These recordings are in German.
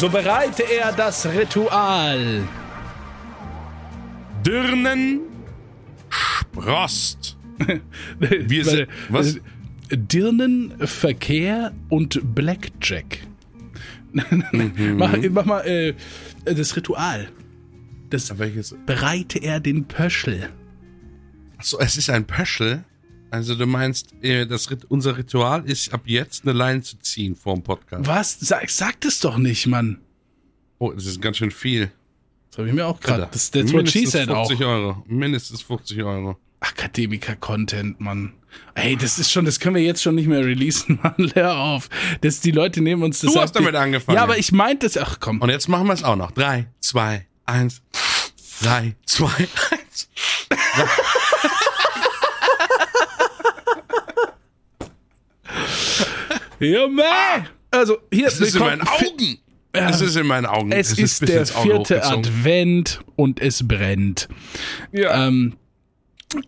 so bereite er das Ritual. Dirnen Sprost. Wir sind, was? Dirnen, Verkehr und Blackjack. mach, mach mal äh, das Ritual. Das Welches? bereite er den Pöschel. Achso, es ist ein Pöschel. Also du meinst, äh, das, unser Ritual ist ab jetzt eine Line zu ziehen vor dem Podcast. Was? Sag, sag das doch nicht, Mann. Oh, das ist ganz schön viel. Das habe ich mir auch gerade. Das she Mindestens said auch. 50 Euro. Mindestens 50 Euro. Akademiker-Content, Mann. Ey, das ist schon, das können wir jetzt schon nicht mehr releasen, Mann. Hör auf. Das, die Leute nehmen uns das Du ab. hast damit angefangen. Ja, aber ich meinte das. Ach komm. Und jetzt machen wir es auch noch. Drei, zwei, eins. Drei, zwei, eins. Ja, man. Also, hier Es ist in meinen Augen. Es ist in meinen Augen. Es ist bis der vierte. Advent und es brennt. Ja. Ähm,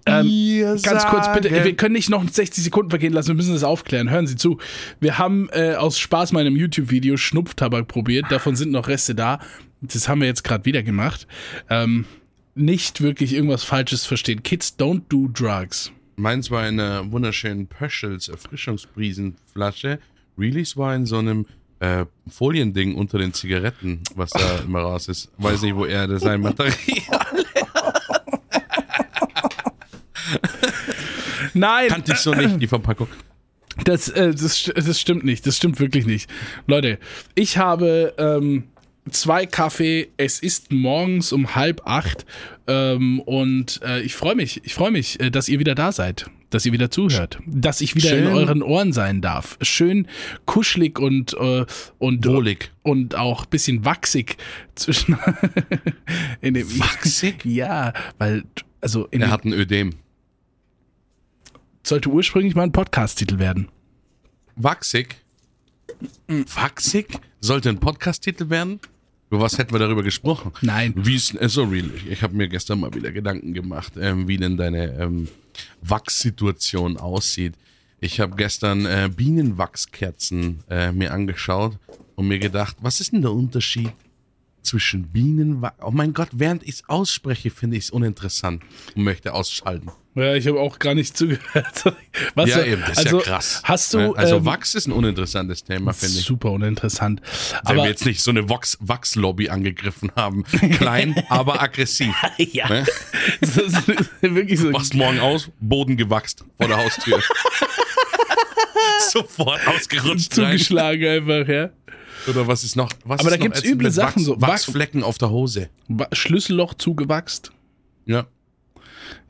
ähm, Ganz kurz bitte, wir können nicht noch 60 Sekunden vergehen lassen, wir müssen das aufklären. Hören Sie zu. Wir haben äh, aus Spaß meinem YouTube-Video Schnupftabak probiert, davon sind noch Reste da. Das haben wir jetzt gerade wieder gemacht. Ähm, nicht wirklich irgendwas Falsches verstehen. Kids don't do drugs. Meins war in einer wunderschönen Pöschels Erfrischungsbrisenflasche. Reelis war in so einem äh, Foliending unter den Zigaretten, was da immer raus ist. Weiß nicht, wo er das sein Material. Nein, Kannte ich so nicht, die Verpackung. das, äh, das, das stimmt nicht. Das stimmt wirklich nicht. Leute, ich habe ähm, zwei Kaffee. Es ist morgens um halb acht. Ähm, und äh, ich freue mich, ich freue mich, äh, dass ihr wieder da seid. Dass ihr wieder zuhört. Dass ich wieder in Schön. euren Ohren sein darf. Schön kuschelig und, äh, und, Wohlig. und auch bisschen wachsig zwischen. in dem, Wachsig? Ja, weil, also in Er hat ein Ödem. sollte ursprünglich mal ein Podcast-Titel werden. Wachsig? Wachsig? Sollte ein Podcast-Titel werden? Über was hätten wir darüber gesprochen? Nein. Wie ist, äh, so real. Ich habe mir gestern mal wieder Gedanken gemacht, ähm, wie denn deine ähm, Wachssituation aussieht. Ich habe gestern äh, Bienenwachskerzen äh, mir angeschaut und mir gedacht, was ist denn der Unterschied zwischen Bienenwachs? Oh mein Gott, während ich es ausspreche, finde ich es uninteressant und möchte ausschalten. Ja, ich habe auch gar nicht zugehört. Was ja, eben, das also, ist ja krass. Hast du. Ne? also ähm, Wachs ist ein uninteressantes Thema, finde ich. Super uninteressant. Wenn Aber wir jetzt nicht so eine Wachs- Wachslobby angegriffen haben. Klein, aber aggressiv. ja, Ne? das ist wirklich so. Wachst morgen aus, Boden gewachst vor der Haustür. Sofort ausgerutscht rein. zugeschlagen einfach, ja. Oder was ist noch? Was Aber da gibt's ätzend üble Sachen Wachs, so. Wachsflecken auf der Hose. Schlüsselloch zugewachst. Ja.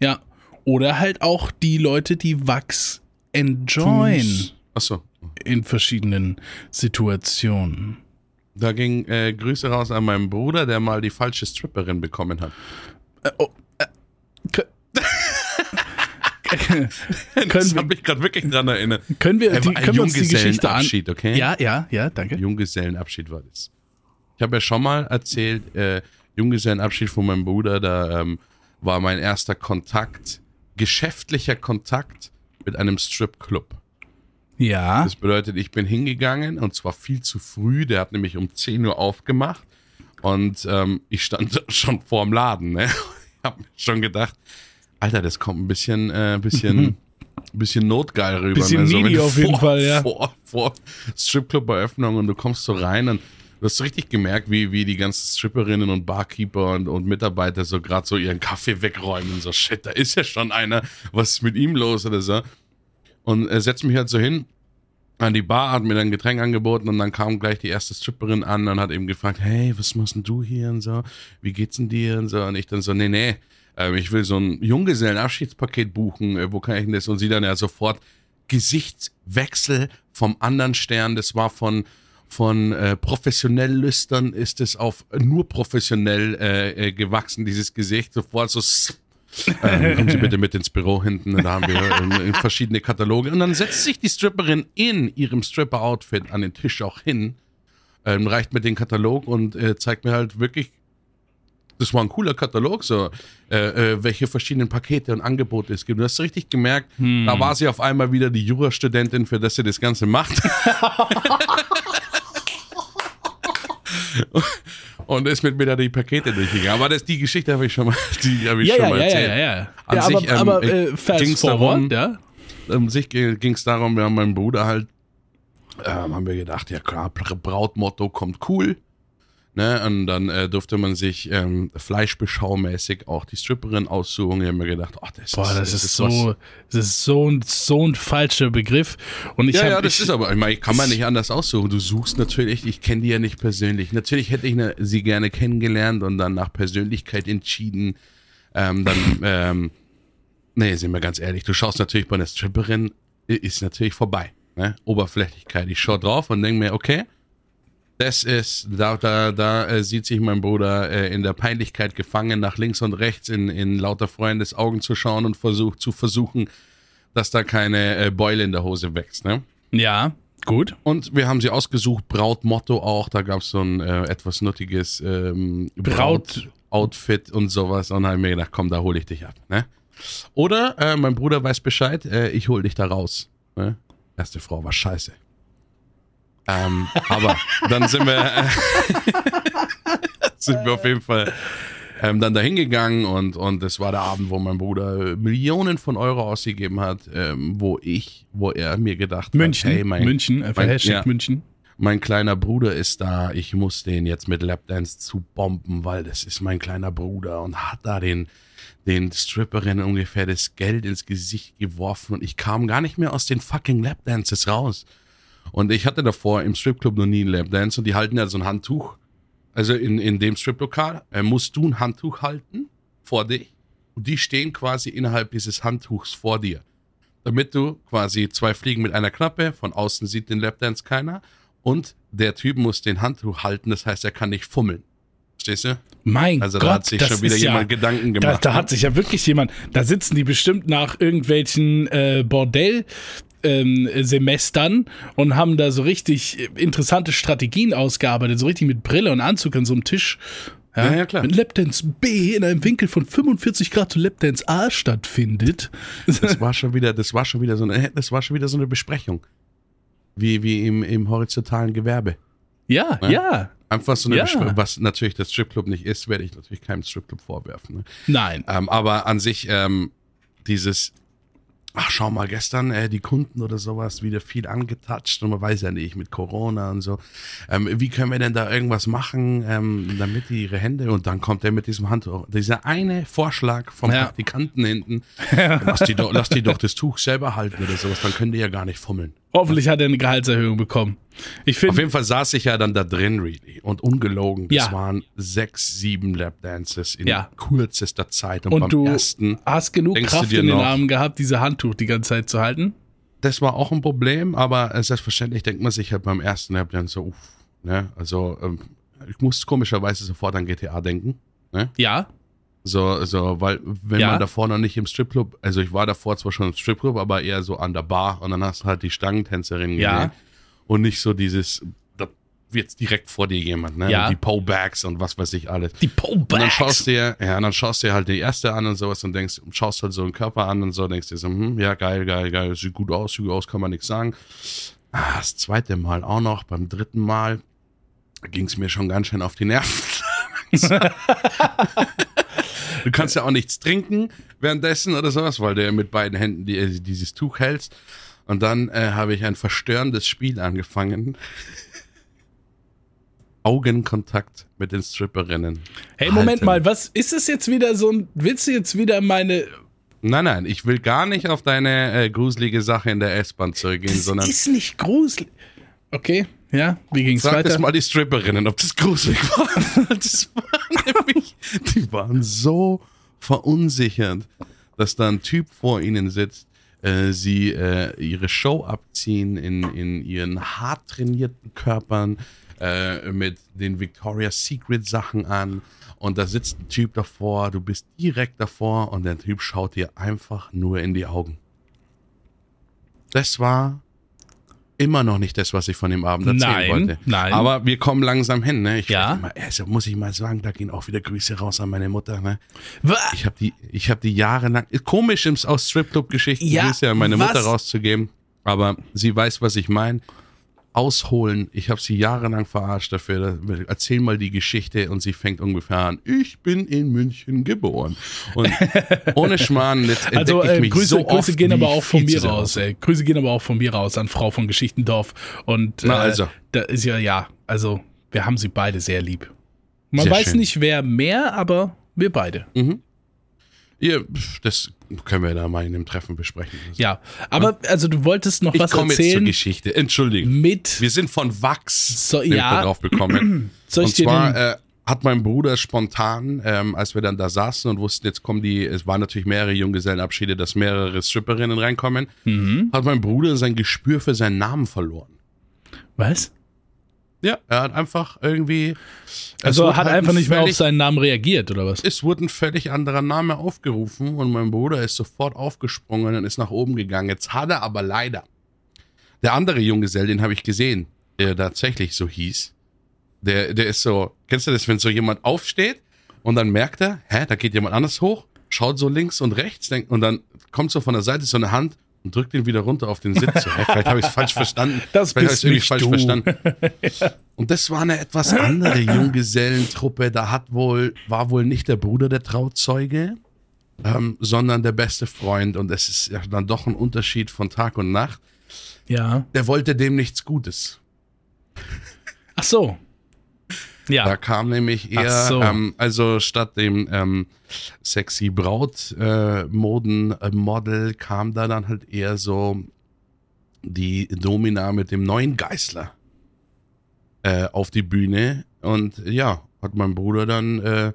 Ja. Oder halt auch die Leute, die Wachs enjoyen Achso. in verschiedenen Situationen. Da ging äh, Grüße raus an meinen Bruder, der mal die falsche Stripperin bekommen hat. Kö- das habe mich gerade wirklich dran erinnert. können wir, Äh, die, ein können wir uns die Geschichte an? Junggesellenabschied, okay? Ja, ja, ja, danke. Junggesellenabschied war das. Ich habe ja schon mal erzählt, äh, Junggesellenabschied von meinem Bruder, da ähm, war mein erster Kontakt, geschäftlicher Kontakt mit einem Stripclub. Ja. Das bedeutet, ich bin hingegangen und zwar viel zu früh, der hat nämlich um 10 Uhr aufgemacht und ähm, ich stand schon vorm Laden. Ne? Ich habe mir schon gedacht, Alter, das kommt ein bisschen, äh, bisschen, bisschen notgeil rüber. Bisschen ne? So, needy auf jeden vor, Fall, ja. Vor, vor Stripclub-Eröffnung und du kommst so rein und du hast richtig gemerkt, wie, wie die ganzen Stripperinnen und Barkeeper und, und Mitarbeiter so gerade so ihren Kaffee wegräumen. So, shit, da ist ja schon einer. Was ist mit ihm los oder so? Und er setzt mich halt so hin an die Bar, hat mir dann ein Getränk angeboten und dann kam gleich die erste Stripperin an und hat eben gefragt, hey, was machst denn du hier und so? Wie geht's denn dir und so? Und ich dann so, nee, nee, ähm, ich will so ein Junggesellenabschiedspaket buchen, äh, wo kann ich denn das? Und sie dann ja sofort Gesichtswechsel vom anderen Stern, das war von von äh, professionell lüstern ist es auf nur professionell äh, äh, gewachsen, dieses Gesicht. Sofort so, ähm, kommen Sie bitte mit ins Büro hinten, da haben wir ähm, verschiedene Kataloge. Und dann setzt sich die Stripperin in ihrem Stripper-Outfit an den Tisch auch hin, ähm, reicht mir den Katalog und äh, zeigt mir halt wirklich, das war ein cooler Katalog, so, äh, äh, welche verschiedenen Pakete und Angebote es gibt. Du hast richtig gemerkt, da war sie auf einmal wieder die Jurastudentin, für das sie das Ganze macht. und ist mit mir da die Pakete durchgegangen. Aber das, die Geschichte habe ich schon mal, die habe ich Ja, schon ja, mal ja, ja, erzählt. ja, ja. An ja sich, aber ähm, aber äh, ging's forward, darum- ja? um sich ging es darum, wir haben meinen Bruder halt, ähm, haben wir gedacht, ja klar, Bra- Brautmotto kommt cool. Ne, und dann äh, durfte man sich ähm, fleischbeschaumäßig auch die Stripperin aussuchen. Ich habe mir gedacht, ach, das, Boah, das, ist was- so, das ist so ein, so ein falscher Begriff. Und ich Ja, hab, ja, das ich, ist aber, ich meine, kann man nicht anders aussuchen. Du suchst natürlich, ich kenne die ja nicht persönlich. Natürlich hätte ich ne, sie gerne kennengelernt und dann nach Persönlichkeit entschieden. Ähm, dann, ähm, nee, sind wir ganz ehrlich, du schaust natürlich bei einer Stripperin, ist natürlich vorbei. Ne? Oberflächlichkeit. Ich schaue drauf und denke mir, okay, das ist, da, da, da äh, sieht sich mein Bruder äh, in der Peinlichkeit gefangen, nach links und rechts in, in lauter Freundes Augen zu schauen und versucht zu versuchen, dass da keine äh, Beule in der Hose wächst. Ne? Ja, gut. Und wir haben sie ausgesucht, Brautmotto auch. Da gab es so ein etwas nuttiges ähm, Braut- Braut-Outfit und sowas. Und dann habe mir gedacht, komm, da hole ich dich ab. Ne? Oder mein Bruder weiß Bescheid, ich hole dich da raus. Ne? Erste Frau war scheiße. Ähm, aber dann sind wir, äh, sind wir auf jeden Fall ähm, dann dahin gegangen und, und das war der Abend, wo mein Bruder Millionen von Euro ausgegeben hat, ähm, wo ich, wo er mir gedacht München, hat, hey, mein, München, einfach mein- Hashtag ja. München. mein kleiner Bruder ist da, ich muss den jetzt mit Lapdance zu bomben, weil das ist mein kleiner Bruder und hat da den, den Stripperinnen ungefähr das Geld ins Gesicht geworfen und ich kam gar nicht mehr aus den fucking Lapdances raus. Und ich hatte davor im Stripclub noch nie einen Lapdance und die halten ja so ein Handtuch. Also in, in dem Striplokal äh, musst du ein Handtuch halten vor dich und die stehen quasi innerhalb dieses Handtuchs vor dir. Damit du quasi zwei Fliegen mit einer Klappe, von außen sieht den Lapdance keiner und der Typ muss den Handtuch halten, das heißt, er kann nicht fummeln. Verstehst du? Mein Also Gott, da hat sich schon wieder jemand ja, Gedanken da, gemacht. da hat sich ja wirklich jemand, da sitzen die bestimmt nach irgendwelchen äh, Bordell. Ähm, Semestern und haben da so richtig interessante Strategien ausgearbeitet, so richtig mit Brille und Anzug an so einem Tisch. Ja, ja, klar. Wenn Lapdance B in einem Winkel von 45 Grad zu Lapdance A stattfindet. Das war schon wieder, das war schon wieder so eine, das war schon wieder so eine Besprechung. Wie, wie im, im horizontalen Gewerbe. ja, Ne? ja. Einfach so eine Ja. Besprechung, was natürlich das Stripclub nicht ist, werde ich natürlich keinem Stripclub vorwerfen. Ne? Nein. Ähm, aber an sich ähm, dieses, ach schau mal, gestern äh, die Kunden oder sowas wieder viel angetatscht und man weiß ja nicht mit Corona und so. Ähm, wie können wir denn da irgendwas machen, ähm, damit die ihre Hände und dann kommt er mit diesem Handtuch. Dieser eine Vorschlag vom Ja. Praktikanten hinten, lass die, doch, lass die doch das Tuch selber halten oder sowas, dann können die ja gar nicht fummeln. Hoffentlich hat er eine Gehaltserhöhung bekommen. Ich Auf finde, jeden Fall saß ich ja dann da drin, really. Und ungelogen, das Ja. waren sechs, sieben Lapdances in Ja. kürzester Zeit. Und, und beim du ersten, hast genug Kraft in den noch- Armen gehabt, diese Handtuch die ganze Zeit zu halten. das war auch ein Problem, aber äh, selbstverständlich denkt man sich halt beim ersten Lapdance so, uff, ne? Also, ähm, ich muss komischerweise sofort an GTA denken. Ne? Ja, So, so, weil wenn Ja. man davor noch nicht im Stripclub, also ich war davor zwar schon im Stripclub, aber eher so an der Bar und dann hast du halt die Stangentänzerin Ja. gesehen und nicht so dieses, da wird direkt vor dir jemand, ne? Ja. Die Powbacks und was weiß ich alles. die Und dann schaust du dir, ja, und dann schaust du dir halt die erste an und sowas und denkst, schaust halt so einen Körper an und so, denkst dir so, hm, ja, geil, geil, geil, sieht gut aus, sieht gut aus, kann man nichts sagen. Ah, das zweite Mal auch noch, beim dritten Mal ging es mir schon ganz schön auf die Nerven. du kannst ja auch nichts trinken währenddessen oder sowas, weil du ja mit beiden Händen die, äh, dieses Tuch hältst. Und dann äh, habe ich ein verstörendes Spiel angefangen. Augenkontakt mit den Stripperinnen. Hey, Moment halten. mal, was ist es jetzt wieder so ein, willst du jetzt wieder meine, Nein, nein, ich will gar nicht auf deine äh, gruselige Sache in der S-Bahn zurückgehen, das sondern ist nicht gruselig. Okay, ja, wie ging's sag weiter? mal die Stripperinnen, ob das gruselig war. Das war nämlich, die waren so verunsichert, dass da ein Typ vor ihnen sitzt, äh, sie äh, ihre Show abziehen in, in ihren hart trainierten Körpern äh, mit den Victoria's Secret Sachen an und da sitzt ein Typ davor, du bist direkt davor und der Typ schaut dir einfach nur in die Augen. Das war immer noch nicht das, was ich von dem Abend erzählen Nein, wollte. nein. Aber wir kommen langsam hin. Ne? Ich Ja. Immer, also muss ich mal sagen, da gehen auch wieder Grüße raus an meine Mutter. Ne? Ich habe die, ich habe die jahrelang, komisch aus Stripclub-Geschichten, Ja, Grüße an meine was? Mutter rauszugeben, aber sie weiß, was ich meine. Ausholen. Ich habe sie jahrelang verarscht dafür. Erzähl mal die Geschichte und sie fängt ungefähr an. Ich bin in München geboren. Und ohne Schmarrn, jetzt entdecke Also ich äh, mich Grüße, so oft, Grüße gehen aber ich auch von mir raus. Ey. Grüße gehen aber auch von mir raus an Frau von Geschichtendorf. Und äh, Na also. da ist ja, ja, also wir haben sie beide sehr lieb. Man Sehr weiß schön. nicht, wer mehr, aber wir beide. Ja, pf, das können wir da mal in dem Treffen besprechen. Ja, aber also du wolltest noch Ich was komme jetzt zur erzählen Geschichte. Entschuldigung. mit. Wir sind von Wachs So, ja. drauf bekommen. Soll ich und zwar äh, hat mein Bruder spontan, ähm, als wir dann da saßen und wussten, jetzt kommen die, es waren natürlich mehrere Junggesellenabschiede, dass mehrere Stripperinnen reinkommen, Mhm. hat mein Bruder sein Gespür für seinen Namen verloren. Was? Ja, er hat einfach irgendwie. Also wurde hat halt einfach ein nicht mehr auf seinen Namen reagiert, oder was? Es wurde ein völlig anderer Name aufgerufen und mein Bruder ist sofort aufgesprungen und ist nach oben gegangen. Jetzt hat er aber leider. Der andere Junggesell, den habe ich gesehen, der tatsächlich so hieß. Der, der ist so, kennst du das, wenn so jemand aufsteht und dann merkt er, hä, da geht jemand anders hoch, schaut so links und rechts denkt, und dann kommt so von der Seite so eine Hand und drückt ihn wieder runter auf den Sitz. So, hä, vielleicht habe ich es falsch verstanden. Das vielleicht bist nicht falsch du. verstanden. Und das war eine etwas andere Junggesellentruppe. Da hat wohl, war wohl nicht der Bruder der Trauzeuge, ähm, sondern der beste Freund. Und es ist ja dann doch ein Unterschied von Tag und Nacht. Ja. Der wollte dem nichts Gutes. Ach so. Ja. Da kam nämlich eher, so. ähm, also statt dem ähm, sexy Braut äh, Moden äh, Model kam da dann halt eher so die Domina mit dem neuen Geißler äh, auf die Bühne und ja, hat mein Bruder dann äh,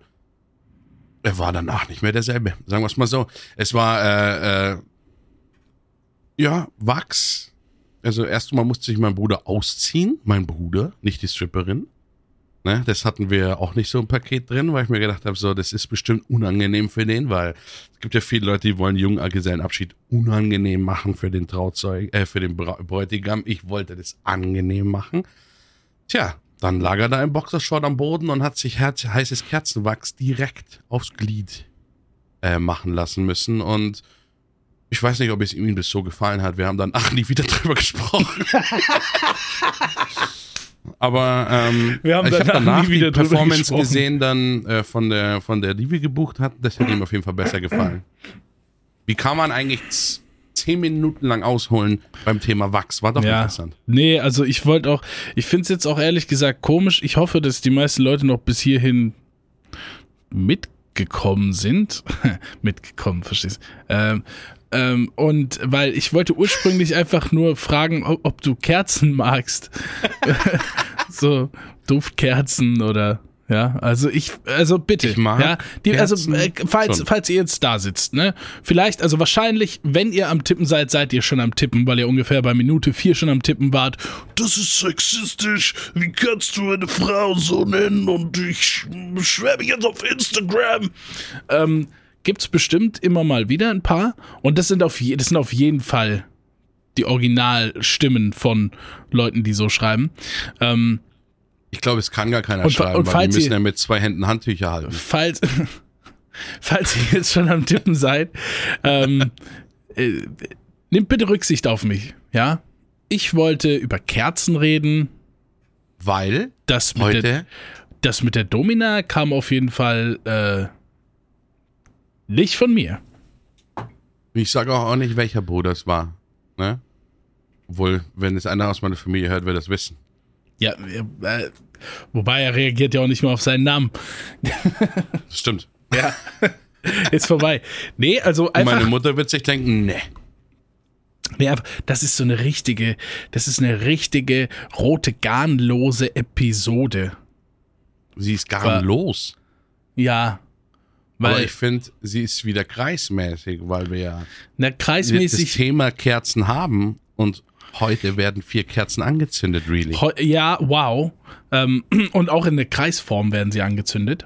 er war danach nicht mehr derselbe, sagen wir es mal so. Es war äh, ja, Wachs. Also erstmal musste sich mein Bruder ausziehen, mein Bruder, nicht die Stripperin. Ne, das hatten wir auch nicht so im Paket drin, weil ich mir gedacht habe, so, das ist bestimmt unangenehm für den, weil es gibt ja viele Leute, die wollen Junggesellenabschied unangenehm machen für den Trauzeug, äh, für den Bräutigam. Ich wollte das angenehm machen. Tja, dann lag er da im Boxershort am Boden und hat sich herz heißes Kerzenwachs direkt aufs Glied äh, machen lassen müssen und ich weiß nicht, ob es ihm das so gefallen hat. Wir haben dann ach nie wieder drüber gesprochen. Aber ähm, Wir haben ich habe danach die Performance gesprochen. gesehen, dann äh, von der von der, die wir gebucht hatten. Das hätte ihm auf jeden Fall besser gefallen. Wie kann man eigentlich zehn Minuten lang ausholen beim Thema Wachs? War doch Ja. interessant. Nee, also ich wollte auch, ich finde es jetzt auch ehrlich gesagt komisch. Ich hoffe, dass die meisten Leute noch bis hierhin mitgekommen sind. mitgekommen, verstehst du? Ähm, ähm, und weil ich wollte ursprünglich einfach nur fragen, ob, ob du Kerzen magst. so Duftkerzen oder ja, also ich, also bitte, Ich mag ja, die, also äh, falls, schon. falls ihr jetzt da sitzt, ne, vielleicht, also wahrscheinlich, wenn ihr am Tippen seid, seid ihr schon am Tippen, weil ihr ungefähr bei Minute vier schon am Tippen wart. Das ist sexistisch. Wie kannst du eine Frau so nennen? Und ich beschwere mich jetzt auf Instagram. Ähm, gibt's bestimmt immer mal wieder ein paar. Und das sind auf, je, das sind auf jeden Fall die Originalstimmen von Leuten, die so schreiben. Ähm, Ich glaube, es kann gar keiner Und schreiben, und weil falls die müssen ja mit zwei Händen Handtücher halten. falls, falls ihr jetzt schon am Tippen seid, ähm, äh, nehmt bitte Rücksicht auf mich, ja? Ich wollte über Kerzen reden. Weil Das mit, der, heute, das mit der Domina kam auf jeden Fall äh, nicht von mir. ich sage auch, nicht, welcher Bruder es war. Ne? Obwohl, wenn es einer aus meiner Familie hört, wird das wissen. Ja, äh, wobei er reagiert ja auch nicht mehr auf seinen Namen. Stimmt. Ja. Ist vorbei. Nee, also Und einfach. meine Mutter wird sich denken, ne. Nee, aber das ist so eine richtige, das ist eine richtige rote garnlose Episode. Sie ist gar War- los. Ja. Aber Weil, ich finde, sie ist wieder kreismäßig, weil wir ja na, das kreismäßig, Thema Kerzen haben und heute werden vier Kerzen angezündet, really. ja, wow. Ähm, und auch in der Kreisform werden sie angezündet.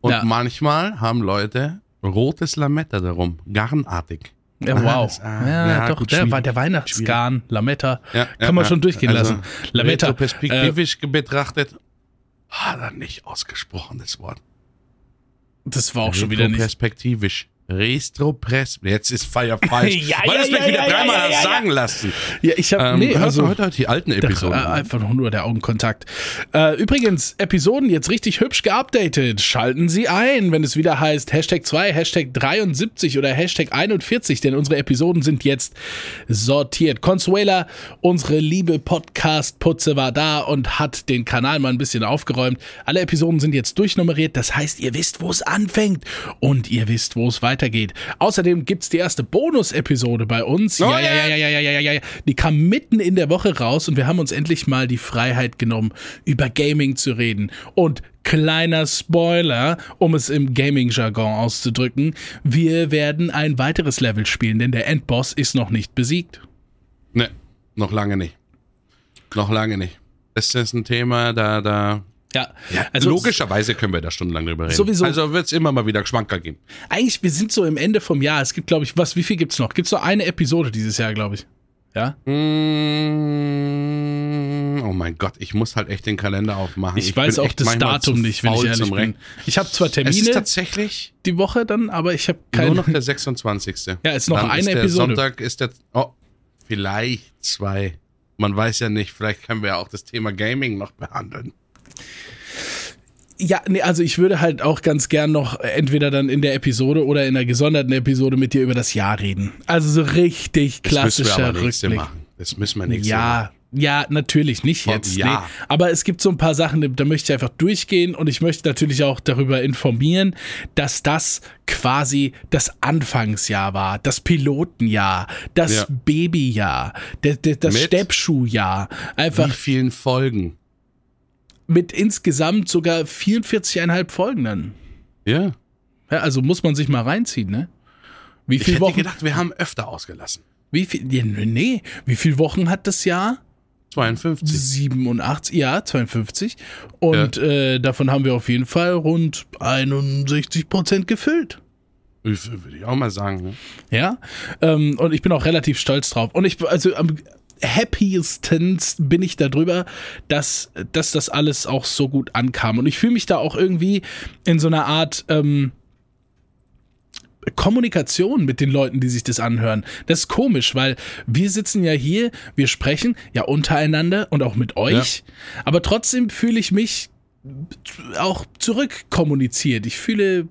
Und Ja. manchmal haben Leute rotes Lametta darum, garnartig. Ja, Ah, wow. das- ah, ja, ja, doch, gut, der, der Weihnachtsgarn, Lametta, Ja, kann man schon durchgehen Also, lassen. Lametta, äh, Retroperspektivisch betrachtet, hat er nicht ausgesprochen, das Wort. Das war auch schon wieder nicht. Retroperspektivisch. Restropress. Jetzt ist falsch. Ja, Weil ja, es mich ja, wieder ja, dreimal ja, ja, ja. sagen lassen. Ja, ich habe Ähm, nee, also du heute die alten Episoden? äh, einfach nur der Augenkontakt. Äh, übrigens, Episoden jetzt richtig hübsch geupdatet. Schalten Sie ein, wenn es wieder heißt Hashtag 2, Hashtag 73 oder Hashtag 41, denn unsere Episoden sind jetzt sortiert. Consuela, unsere liebe Podcast-Putze, war da und hat den Kanal mal ein bisschen aufgeräumt. Alle Episoden sind jetzt durchnummeriert, das heißt, ihr wisst, wo es anfängt und ihr wisst, wo es weitergeht weitergeht. Außerdem gibt es die erste Bonus-Episode bei uns. Oh ja, ja, ja, ja, ja, ja, ja, ja. Die kam mitten in der Woche raus und wir haben uns endlich mal die Freiheit genommen, über Gaming zu reden. Und kleiner Spoiler, um es im Gaming-Jargon auszudrücken, wir werden ein weiteres Level spielen, denn der Endboss ist noch nicht besiegt. Ne, noch lange nicht. Noch lange nicht. Das ist ein Thema, da, da ja, Also logischerweise können wir da stundenlang drüber reden. Sowieso. Also wird es immer mal wieder Schwanker geben. Eigentlich, wir sind so im Ende vom Jahr. Es gibt, glaube ich, was, wie viel gibt's noch? Gibt's noch eine Episode dieses Jahr, glaube ich. Ja? Mm, Oh mein Gott, ich muss halt echt den Kalender aufmachen. Ich, weiß bin auch das Datum nicht, wenn ich ehrlich bin. Ich habe zwar Es ist Termine tatsächlich die Woche dann, aber ich habe keine. nur noch der 26. Ja, ist noch Dann eine ist der Episode. Sonntag ist der. Oh, vielleicht zwei. Man weiß ja nicht, vielleicht können wir ja auch das Thema Gaming noch behandeln. Ja, nee, also ich würde halt auch ganz gern noch entweder dann in der Episode oder in der gesonderten Episode mit dir über das Jahr reden. Also so richtig Das müssen wir klassischer aber Rückblick. machen. Das müssen wir machen. Ja, ja, natürlich nicht jetzt. ja. Nee. Aber es gibt so ein paar Sachen, da möchte ich einfach durchgehen und ich möchte natürlich auch darüber informieren, dass das quasi das Anfangsjahr war, das Pilotenjahr, das Ja. Babyjahr, das, das, das Mit? Steppschuhjahr. Einfach Wie vielen Folgen? Mit insgesamt sogar 44,5 Folgen dann. Ja. Ja, also muss man sich mal reinziehen, ne? Wie Ich hätte Wochen? gedacht, wir haben öfter ausgelassen. Wie viel? Ja, nee, wie viele Wochen hat das Jahr? 52. 87, ja, 52. Und äh, davon haben wir auf jeden Fall rund 61 Prozent gefüllt. Würde ich auch mal sagen. Ne? Ja. Ähm, und ich bin auch relativ stolz drauf. Und ich, also am happiestens bin ich darüber, dass, dass das alles auch so gut ankam. Und ich fühle mich da auch irgendwie in so einer Art, ähm, Kommunikation mit den Leuten, die sich das anhören. Das ist komisch, weil wir sitzen ja hier, wir sprechen ja untereinander und auch mit euch, aber trotzdem fühle ich mich auch zurückkommuniziert. Ich fühle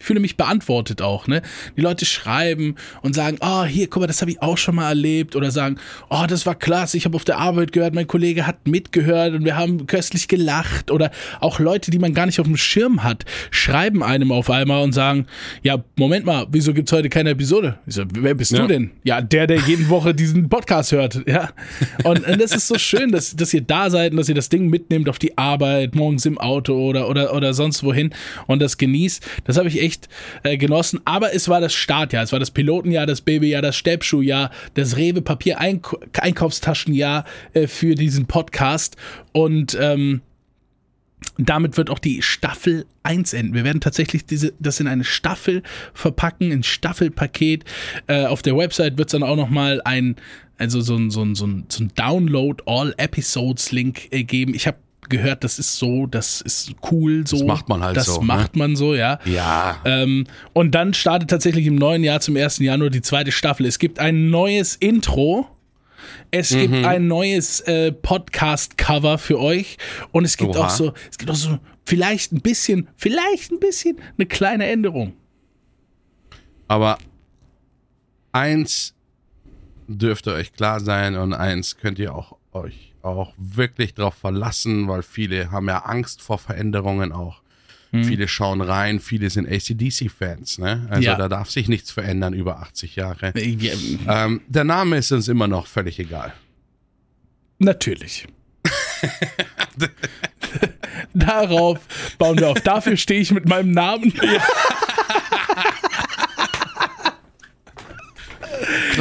fühle mich beantwortet auch, ne? Die Leute schreiben und sagen, oh, hier, guck mal, das habe ich auch schon mal erlebt oder sagen, oh, das war klasse, ich habe auf der Arbeit gehört, mein Kollege hat mitgehört und wir haben köstlich gelacht oder auch Leute, die man gar nicht auf dem Schirm hat, schreiben einem auf einmal und sagen, ja, Moment mal, wieso gibt's heute keine Episode? Ich so, wer bist Ja. du denn? Ja, der, der jeden Woche diesen Podcast hört, ja. Und, und das ist so schön, dass, dass ihr da seid und dass ihr das Ding mitnehmt auf die Arbeit, morgens im Auto oder, oder, oder sonst wohin und das genießt. Das habe ich echt äh, genossen. Aber es war das Startjahr, es war das Pilotenjahr, das Babyjahr, das Steppschuhjahr, das Rewe Papier -Eink Einkaufstaschenjahr äh, für diesen Podcast. Und ähm, damit wird auch die Staffel 1 enden. Wir werden tatsächlich diese, das in eine Staffel verpacken, ein Staffelpaket. Äh, auf der Website wird es dann auch nochmal ein, also so ein, so ein, so ein, so ein Download All Episodes Link äh, geben. Ich habe gehört, das ist so, das ist cool so. Das macht man halt das so, Das macht man so, ja. Ja. Ähm, und dann startet tatsächlich im neuen Jahr zum 1. Januar die zweite Staffel. Es gibt ein neues Intro. Es gibt ein neues äh, Podcast-Cover für euch. Und es gibt Oha. auch so, es gibt auch so vielleicht ein bisschen, vielleicht ein bisschen eine kleine Änderung. Aber eins dürfte euch klar sein und eins könnt ihr auch euch auch wirklich darauf verlassen, weil viele haben ja Angst vor Veränderungen auch. Viele schauen rein, viele sind ACDC-Fans, ne? Also Ja. da darf sich nichts verändern über 80 Jahre. Ja, Ähm, der Name ist uns immer noch völlig egal. Natürlich. Darauf bauen wir auf. Dafür stehe ich mit meinem Namen.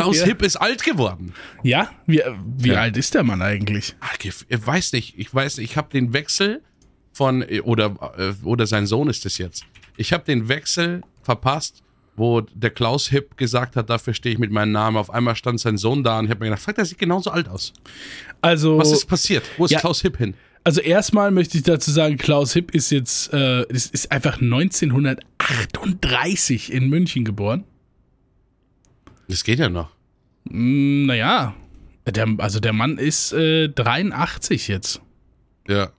Klaus Ja. Hipp ist alt geworden. Ja? Wie, wie Ja. alt ist der Mann eigentlich? Ach, Ich weiß nicht, ich weiß nicht, ich habe den Wechsel von, oder, äh, oder sein Sohn ist es jetzt. Ich habe den Wechsel verpasst, wo der Klaus Hipp gesagt hat, dafür stehe ich mit meinem Namen. Auf einmal stand sein Sohn da und ich habe mir gedacht, fuck, der sieht genauso alt aus. Also. Was ist passiert? Wo ist Ja. Klaus Hipp hin? Also erstmal möchte ich dazu sagen, Klaus Hipp ist jetzt, äh, ist, ist einfach 1980 38 in München geboren. Das geht ja noch. Hm, Naja, der, also der Mann ist äh, 83 jetzt. Ja.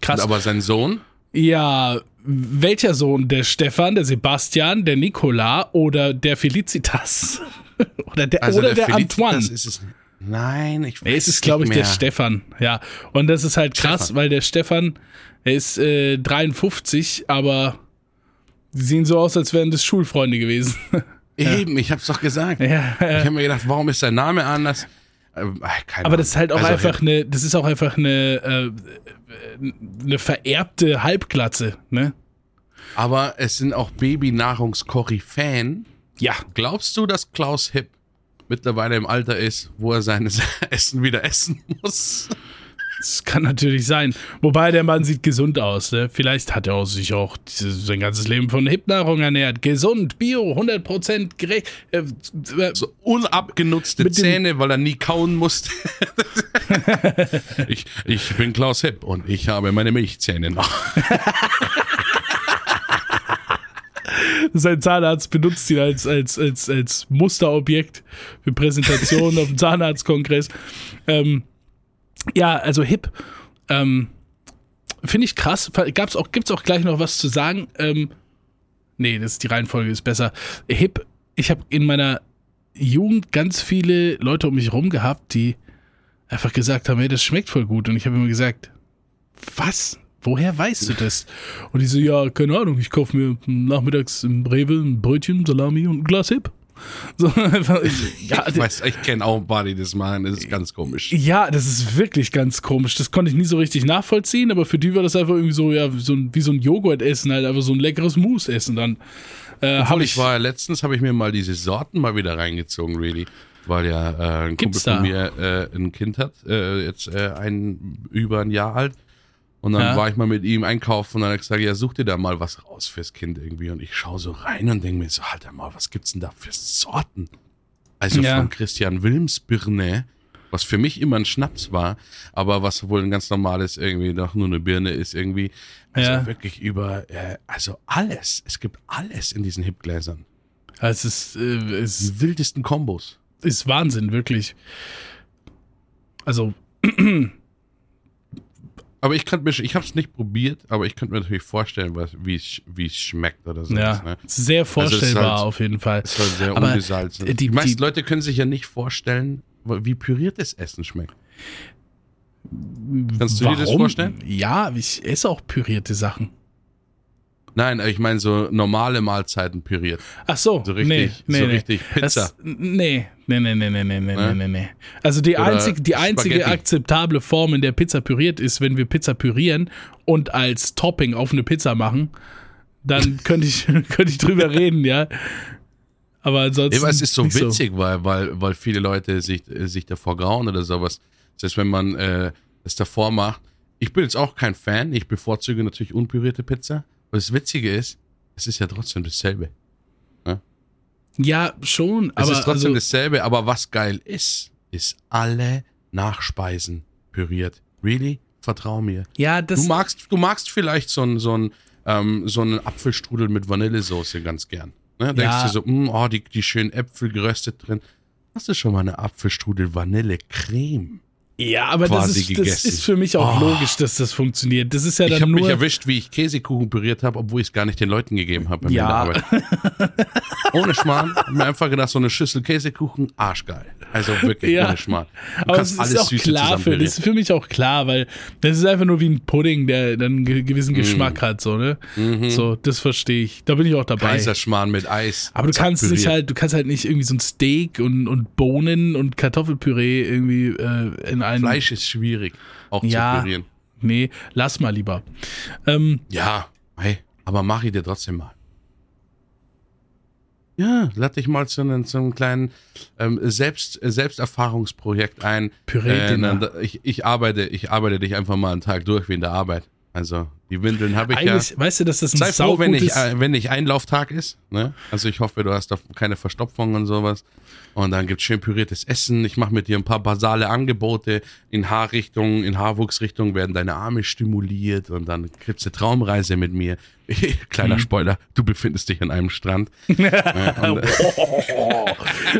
Krass. Aber sein Sohn? ja, welcher Sohn? Der Stefan, der Sebastian, der Nikola oder der Felicitas? oder der, oder der, Felicitas Antoine? Ist es, nein, ich weiß Nee, es ist, glaube ich, nicht der mehr. Stefan. Ja. Und das ist halt krass, Stefan. weil der Stefan, er ist äh, 53, aber die sehen so aus, als wären das Schulfreunde gewesen. Eben, ich hab's doch gesagt. ja, Ich habe mir gedacht, warum ist sein Name anders? Ähm, ach, keine aber das ist halt auch Also, einfach eine, das ist auch einfach eine, äh, eine vererbte Halbglatze, ne? Aber es sind auch Babynahrungskoryphäen. Ja. Glaubst du, dass Klaus Hipp mittlerweile im Alter ist, wo er sein Essen wieder essen muss? Das kann natürlich sein. Wobei der Mann sieht gesund aus. Ne? Vielleicht hat er auch sich auch sein ganzes Leben von Hipnahrung ernährt. Gesund, bio, 100% gerecht. Äh, äh, So unabgenutzte Zähne, weil er nie kauen musste. ich, ich bin Klaus Hipp und ich habe meine Milchzähne noch. sein Zahnarzt benutzt ihn als, als, als, als Musterobjekt für Präsentationen auf dem Zahnarztkongress. Ähm, ja, also hip. Ähm, Finde ich krass. Gab's auch, gibt's auch gleich noch was zu sagen? Ähm, nee, das ist die Reihenfolge ist besser. Hip, ich habe in meiner Jugend ganz viele Leute um mich rum gehabt, die einfach gesagt haben, hey, das schmeckt voll gut. Und ich habe immer gesagt, was? Woher weißt du das? Und die so, ja, keine Ahnung, ich kaufe mir nachmittags im Rewe ein Brötchen, Salami und ein Glas Hip. So, ja, Ich weiß, ich kenne auch ein paar, die das machen. Das ist ganz komisch. ja, das ist wirklich ganz komisch. Das konnte ich nie so richtig nachvollziehen, aber für die war das einfach irgendwie so, ja, so ein, wie so ein Joghurt essen, halt einfach so ein leckeres Mousse essen dann. Äh, Obwohl hab ich war ja letztens, habe ich mir mal diese Sorten mal wieder reingezogen, really. Weil ja äh, ein Gibt's Kumpel von mir äh, ein Kind hat, äh, jetzt äh, ein über ein Jahr alt. Und dann Ja. war ich mal mit ihm einkaufen und dann hat er gesagt, ja, such dir da mal was raus fürs Kind irgendwie. Und ich schaue so rein und denke mir so, Alter mal, was gibt's denn da für Sorten? Also Ja. von Christian Wilms Birne, was für mich immer ein Schnaps war, aber was wohl ein ganz normales irgendwie doch nur eine Birne ist irgendwie. Also Ja. wirklich über, äh, also alles. Es gibt alles in diesen Hipgläsern. es ist, äh, es Die wildesten Kombos. ist Wahnsinn, wirklich. Also, Aber ich könnte mir, ich habe es nicht probiert, aber ich könnte mir natürlich vorstellen, was, wie es, wie es schmeckt oder so. ja, Ne? sehr vorstellbar halt- auf jeden Fall. Es war sehr Aber ungesalzen. die- Die, meisten die- Leute können sich ja nicht vorstellen, wie püriertes Essen schmeckt. Kannst du dir das vorstellen? Ja, ich esse auch pürierte Sachen. Nein, ich meine so normale Mahlzeiten püriert. Ach so, So richtig- nee, nee, so nee. richtig Pizza. Das, nee, nee, nee, nee, nee, nee, nee, Ne? nee, nee. Also die Oder einzige, die einzige Spaghetti. akzeptable Form, in der Pizza püriert ist, wenn wir Pizza pürieren und als Topping auf eine Pizza machen, dann könnte ich, könnte ich drüber reden, ja. Aber ansonsten. Aber es ist so witzig, weil, weil, weil viele Leute sich, sich davor grauen oder sowas. Das heißt, wenn man äh, es davor macht, ich bin jetzt auch kein Fan, ich bevorzuge natürlich unpürierte Pizza. Aber das Witzige ist, es ist ja trotzdem dasselbe. Ja, schon, Es aber ist trotzdem also, dasselbe, aber was geil ist, ist alle Nachspeisen püriert. Really? Vertrau mir. ja, das. Du magst, du magst vielleicht so einen so einen, ähm, so einen Apfelstrudel mit Vanillesoße ganz gern. Ne? Denkst Ja. du so, mm, oh, die, die schönen Äpfel geröstet drin. Hast du schon mal eine Apfelstrudel Vanille-Creme? Ja, aber das ist, das ist für mich auch Oh. logisch, dass das funktioniert. Das ist ja Ich dann habe mich erwischt, wie ich Käsekuchen püriert habe, obwohl ich es gar nicht den Leuten gegeben habe bei mir Ja. in der Arbeit. Ohne Schmarrn. Hab mir einfach gedacht, so eine Schüssel Käsekuchen, arschgeil. Also wirklich Ja. ohne Schmarrn. Du Aber es ist auch Süße klar für, das ist für mich auch klar, weil das ist einfach nur wie ein Pudding, der dann einen ge- Mm. gewissen Geschmack hat, so, ne? So, das verstehe ich. Da bin ich auch dabei. Kaiserschmarrn mit Eis. Aber du kannst nicht püriert. halt, du kannst halt nicht irgendwie so ein Steak und, und Bohnen und Kartoffelpüree irgendwie äh, in einen. Fleisch ist schwierig, auch Ja. zu pürieren. Nee, lass mal lieber. Ähm, Ja, hey, aber mach ich dir trotzdem mal. Ja, lade dich mal zu einem, zu einem kleinen ähm, Selbst, äh, Selbsterfahrungsprojekt ein. Püree-Dinner. dann- ich, ich, arbeite, ich arbeite dich einfach mal einen Tag durch wie in der Arbeit. Also Die Windeln habe ich ja. Eigentlich, weißt du, dass das ein Sei froh, wenn äh, wenn nicht Einlauftag ist. Ne? Also ich hoffe, du hast da keine Verstopfung und sowas. Und dann gibt's schön püriertes Essen. Ich mache mit dir ein paar basale Angebote. In Haarrichtung, in Haarwuchsrichtung werden deine Arme stimuliert und dann gibt's eine Traumreise mit mir. Kleiner Spoiler, du befindest dich an einem Strand. Ja, und,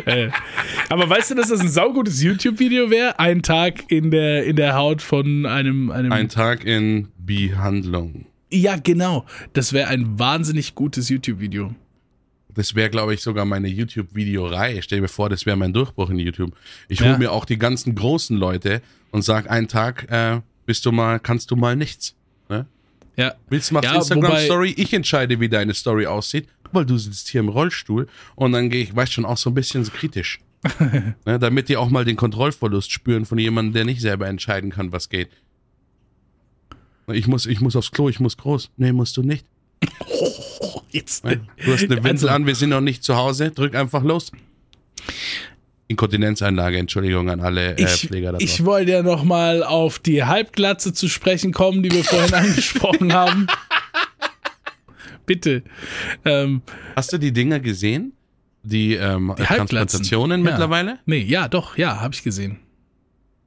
Äh, Aber weißt du, dass das ein saugutes YouTube-Video wäre? Ein Tag in der, in der Haut von einem. einem ein Tag in Behandlung. ja, genau. Das wäre ein wahnsinnig gutes YouTube-Video. Das wäre, glaube ich, sogar meine YouTube-Videoreihe. Stell dir mir vor, das wäre mein Durchbruch in YouTube. Ich hole Ja. mir auch die ganzen großen Leute und sag einen Tag, äh, bist du mal, kannst du mal nichts. Ne? Ja. Willst du machst Ja, Instagram-Story, ich entscheide, wie deine Story aussieht, weil du sitzt hier im Rollstuhl und dann gehe ich, weißt schon, auch so ein bisschen so kritisch. ne, damit die auch mal den Kontrollverlust spüren von jemandem, der nicht selber entscheiden kann, was geht. Ich muss, ich muss aufs Klo, ich muss groß. Nee, musst du nicht. Jetzt. Ne? Du hast eine Windel Also- an, wir sind noch nicht zu Hause, drück einfach los. Inkontinenzanlage, Entschuldigung an alle äh, Ich, Pfleger da ich wollte ja noch mal auf die Halbglatze zu sprechen kommen, die wir vorhin angesprochen haben. Bitte. Ähm, Hast du die Dinger gesehen? Die, ähm, die. Transplantationen ja. mittlerweile? Nee, ja, doch, ja, habe ich gesehen.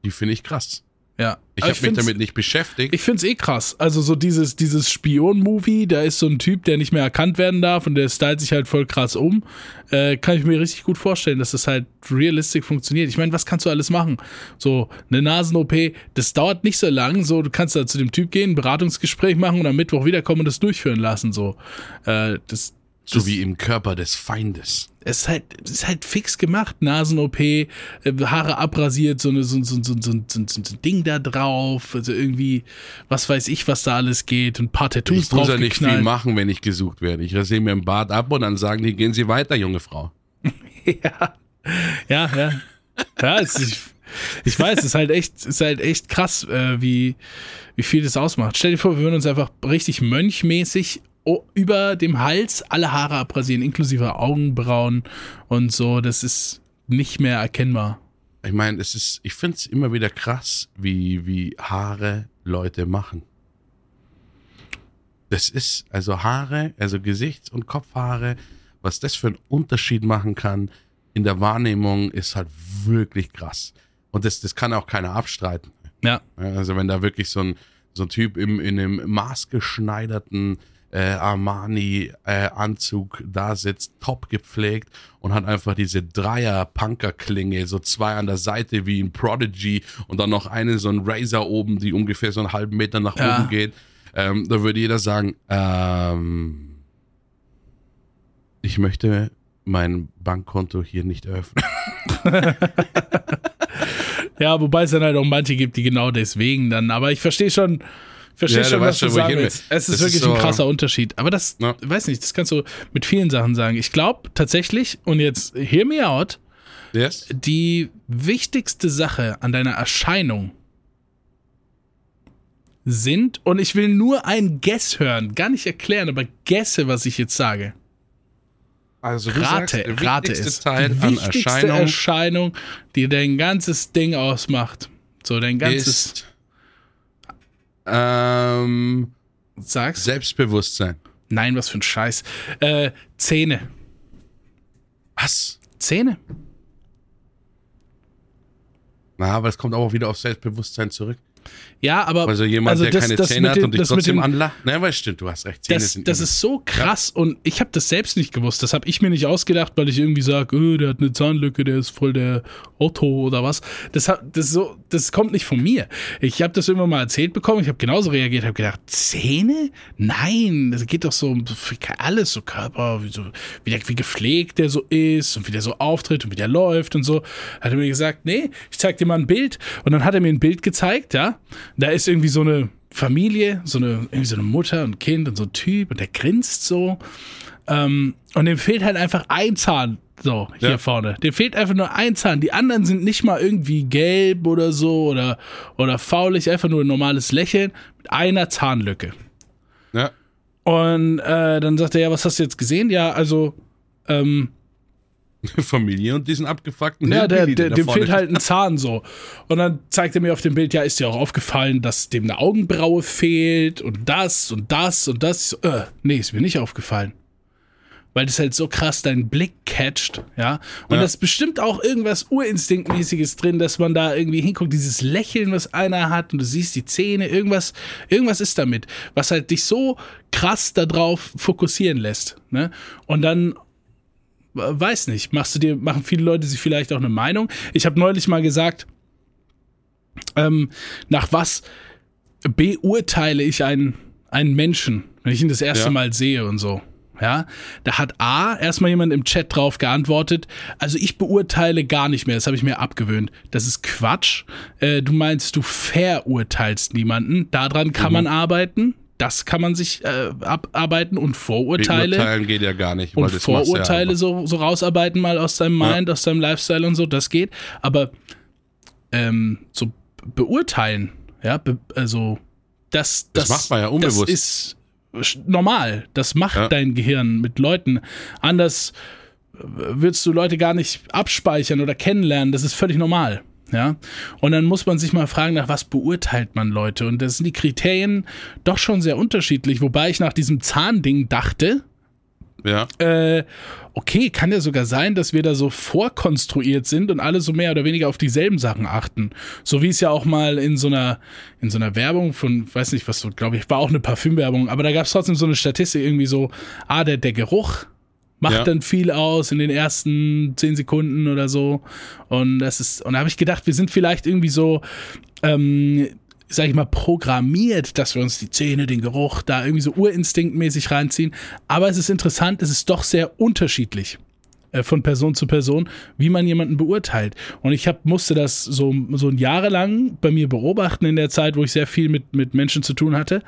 Die finde ich krass. Ja. Ich habe mich damit nicht beschäftigt. Ich find's eh krass. Also so dieses, dieses Spion-Movie, da ist so ein Typ, der nicht mehr erkannt werden darf und der stylt sich halt voll krass um. Äh, kann ich mir richtig gut vorstellen, dass das halt realistisch funktioniert. Ich meine, was kannst du alles machen? So, eine Nasen-OP, das dauert nicht so lang. So, du kannst da zu dem Typ gehen, ein Beratungsgespräch machen und am Mittwoch wiederkommen und das durchführen lassen. So, äh, das, so wie im Körper des Feindes. Es ist halt, es ist halt fix gemacht. Nasen-OP, äh, Haare abrasiert, so, eine, so, so, so, so, so, so, ein Ding da drauf. Also irgendwie, was weiß ich, was da alles geht. Und ein paar Tattoos Ich muss drauf ja nicht viel machen, wenn ich gesucht werde. Ich rasiere mir im Bart ab und dann sagen die, gehen Sie weiter, junge Frau. Ja, ja, ja. Ja, es, ich, ich weiß, es ist halt echt, ist halt echt krass, äh, wie, wie viel das ausmacht. Stell dir vor, wir würden uns einfach richtig mönchmäßig über dem Hals alle Haare abrasieren, inklusive Augenbrauen und so. Das ist nicht mehr erkennbar. Ich meine, es ist, ich finde es immer wieder krass, wie, wie Haare Leute machen. Das ist, also Haare, also Gesichts- und Kopfhaare, was das für einen Unterschied machen kann in der Wahrnehmung, ist halt wirklich krass. Und das, das kann auch keiner abstreiten. Ja, Also wenn da wirklich so ein, so ein Typ im, in einem maßgeschneiderten äh, Armani-Anzug da sitzt, top gepflegt und hat einfach diese Dreier-Punker-Klinge, so zwei an der Seite wie ein Prodigy und dann noch eine so ein Razor oben, die ungefähr so einen halben Meter nach Ja. oben geht. Ähm, da würde jeder sagen, ähm, ich möchte mein Bankkonto hier nicht eröffnen. ja, wobei es dann halt auch manche gibt, die genau deswegen dann. Aber ich verstehe schon, verstehe Ja, du schon, was du sagen willst. Es ist Das ist wirklich so- ein krasser Unterschied. Aber das, Ja. weiß nicht, das kannst du mit vielen Sachen sagen. Ich glaube tatsächlich, und jetzt hear me out, Yes? die wichtigste Sache an deiner Erscheinung sind, und ich will nur ein Guess hören, gar nicht erklären, aber guesse, was ich jetzt sage. Also Rate, der rate es. Teil die wichtigste Erscheinung Erscheinung, die dein ganzes Ding ausmacht. So, dein ganzes, ist ähm, sag's? Selbstbewusstsein. Nein, was für ein Scheiß. Äh, Zähne. Was? Zähne. Na, aber es kommt auch wieder auf Selbstbewusstsein zurück. Ja, aber Also jemand, der das- keine das Zähne hat und dich trotzdem anlacht. Ne, aber stimmt, du hast recht. Zähne Das, sind das ist so krass und ich habe das selbst nicht gewusst. Das habe ich mir nicht ausgedacht, weil ich irgendwie sage, öh, der hat eine Zahnlücke, der ist voll der Otto oder was. Das, hat, das, so, das kommt nicht von mir. Ich habe das irgendwann mal erzählt bekommen. Ich habe genauso reagiert, habe gedacht, Zähne? Nein, das geht doch so um alles, so Körper, wie, so, wie, der, wie gepflegt der so ist und wie der so auftritt und wie der läuft und so. Hat er mir gesagt, nee, ich zeig dir mal ein Bild. Und dann hat er mir ein Bild gezeigt, ja. Da ist irgendwie so eine Familie, so eine, irgendwie so eine Mutter und Kind und so ein Typ und der grinst so. Ähm, und dem fehlt halt einfach ein Zahn. So, hier Ja. vorne. Dem fehlt einfach nur ein Zahn. Die anderen sind nicht mal irgendwie gelb oder so oder, oder faulig, einfach nur ein normales Lächeln mit einer Zahnlücke. Ja. Und äh, dann sagt er, ja, was hast du jetzt gesehen? Ja, also, ähm, Familie und diesen abgefuckten Ja, der, der, dem fehlt halt ein Zahn so. Und dann zeigt er mir auf dem Bild, ja, ist dir auch aufgefallen, dass dem eine Augenbraue fehlt und das und das und das. So, äh, nee, ist mir nicht aufgefallen. Weil das halt so krass deinen Blick catcht, ja. Und Ja. das ist bestimmt auch irgendwas Urinstinktmäßiges drin, dass man da irgendwie hinguckt, dieses Lächeln, was einer hat und du siehst die Zähne, irgendwas, irgendwas ist damit, was halt dich so krass darauf fokussieren lässt, ne? Und dann weiß nicht, machst du dir, machen viele Leute sich vielleicht auch eine Meinung. Ich habe neulich mal gesagt, ähm, nach was beurteile ich einen, einen Menschen, wenn ich ihn das erste Ja. Mal sehe und so. Ja, da hat A erstmal jemand im Chat drauf geantwortet. Also ich beurteile gar nicht mehr, das habe ich mir abgewöhnt. Das ist Quatsch. Äh, du meinst, du verurteilst niemanden. Daran kann man arbeiten. Das kann man sich äh, abarbeiten und Vorurteile Beurteilen geht ja gar nicht. und Vorurteile ja so, so rausarbeiten mal aus deinem Ja. Mind, aus deinem Lifestyle und so, das geht. Aber ähm, so beurteilen, ja, be also das, das, Das macht man ja unbewusst. Das ist normal. Das macht Ja. dein Gehirn mit Leuten. Anders äh, würdest du Leute gar nicht abspeichern oder kennenlernen. Das ist völlig normal. Ja, und dann muss man sich mal fragen, nach was beurteilt man Leute? Und das sind die Kriterien doch schon sehr unterschiedlich. Wobei ich nach diesem Zahnding dachte, Ja. äh, okay, kann ja sogar sein, dass wir da so vorkonstruiert sind und alle so mehr oder weniger auf dieselben Sachen achten. So wie es ja auch mal in so einer, in so einer Werbung von, weiß nicht, was so, glaube ich, war auch eine Parfümwerbung, aber da gab es trotzdem so eine Statistik irgendwie so, ah, der, der Geruch macht Ja. dann viel aus in den ersten zehn Sekunden oder so. Und das ist, und da habe ich gedacht, wir sind vielleicht irgendwie so, ähm, sag ich mal, programmiert, dass wir uns die Zähne, den Geruch da irgendwie so urinstinktmäßig reinziehen. Aber es ist interessant, es ist doch sehr unterschiedlich äh, von Person zu Person, wie man jemanden beurteilt. Und ich hab, musste das so, so jahrelang bei mir beobachten in der Zeit, wo ich sehr viel mit, mit Menschen zu tun hatte.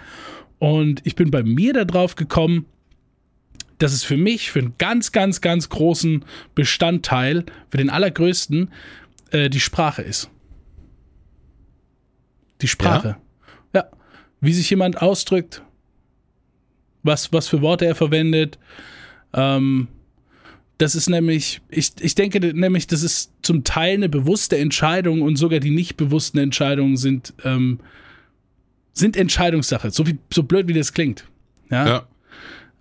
Und ich bin bei mir darauf gekommen, dass es für mich, für einen ganz, ganz, ganz großen Bestandteil, für den allergrößten, äh, die Sprache ist. Die Sprache. Ja. Wie sich jemand ausdrückt, was, was für Worte er verwendet. Ähm, das ist nämlich, ich, ich denke nämlich, das ist zum Teil eine bewusste Entscheidung und sogar die nicht bewussten Entscheidungen sind, ähm, sind Entscheidungssache. So, wie, so blöd wie das klingt. Ja. Ja.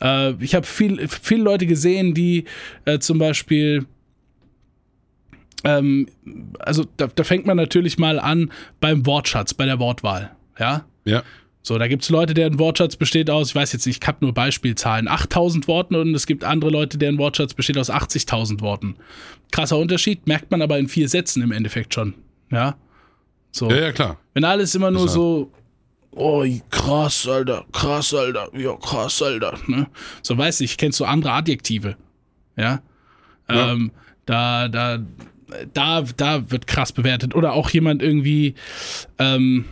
Äh, ich habe viel, viele Leute gesehen, die äh, zum Beispiel, ähm, also da, da fängt man natürlich mal an beim Wortschatz, bei der Wortwahl. Ja. Ja. So, da gibt es Leute, deren Wortschatz besteht aus, ich weiß jetzt nicht, ich habe nur Beispielzahlen, 8000 Worten und es gibt andere Leute, deren Wortschatz besteht aus 80.000 Worten. Krasser Unterschied, merkt man aber in vier Sätzen im Endeffekt schon. Ja. So. Ja, ja, klar. Wenn alles immer nur Ist halt- so, oh, krass, Alter, krass, Alter, ja, krass, Alter, ne? So, weiß ich, kennst du andere Adjektive, ja? Ja. Ähm, da, da, da, da wird krass bewertet. Oder auch jemand irgendwie, ähm,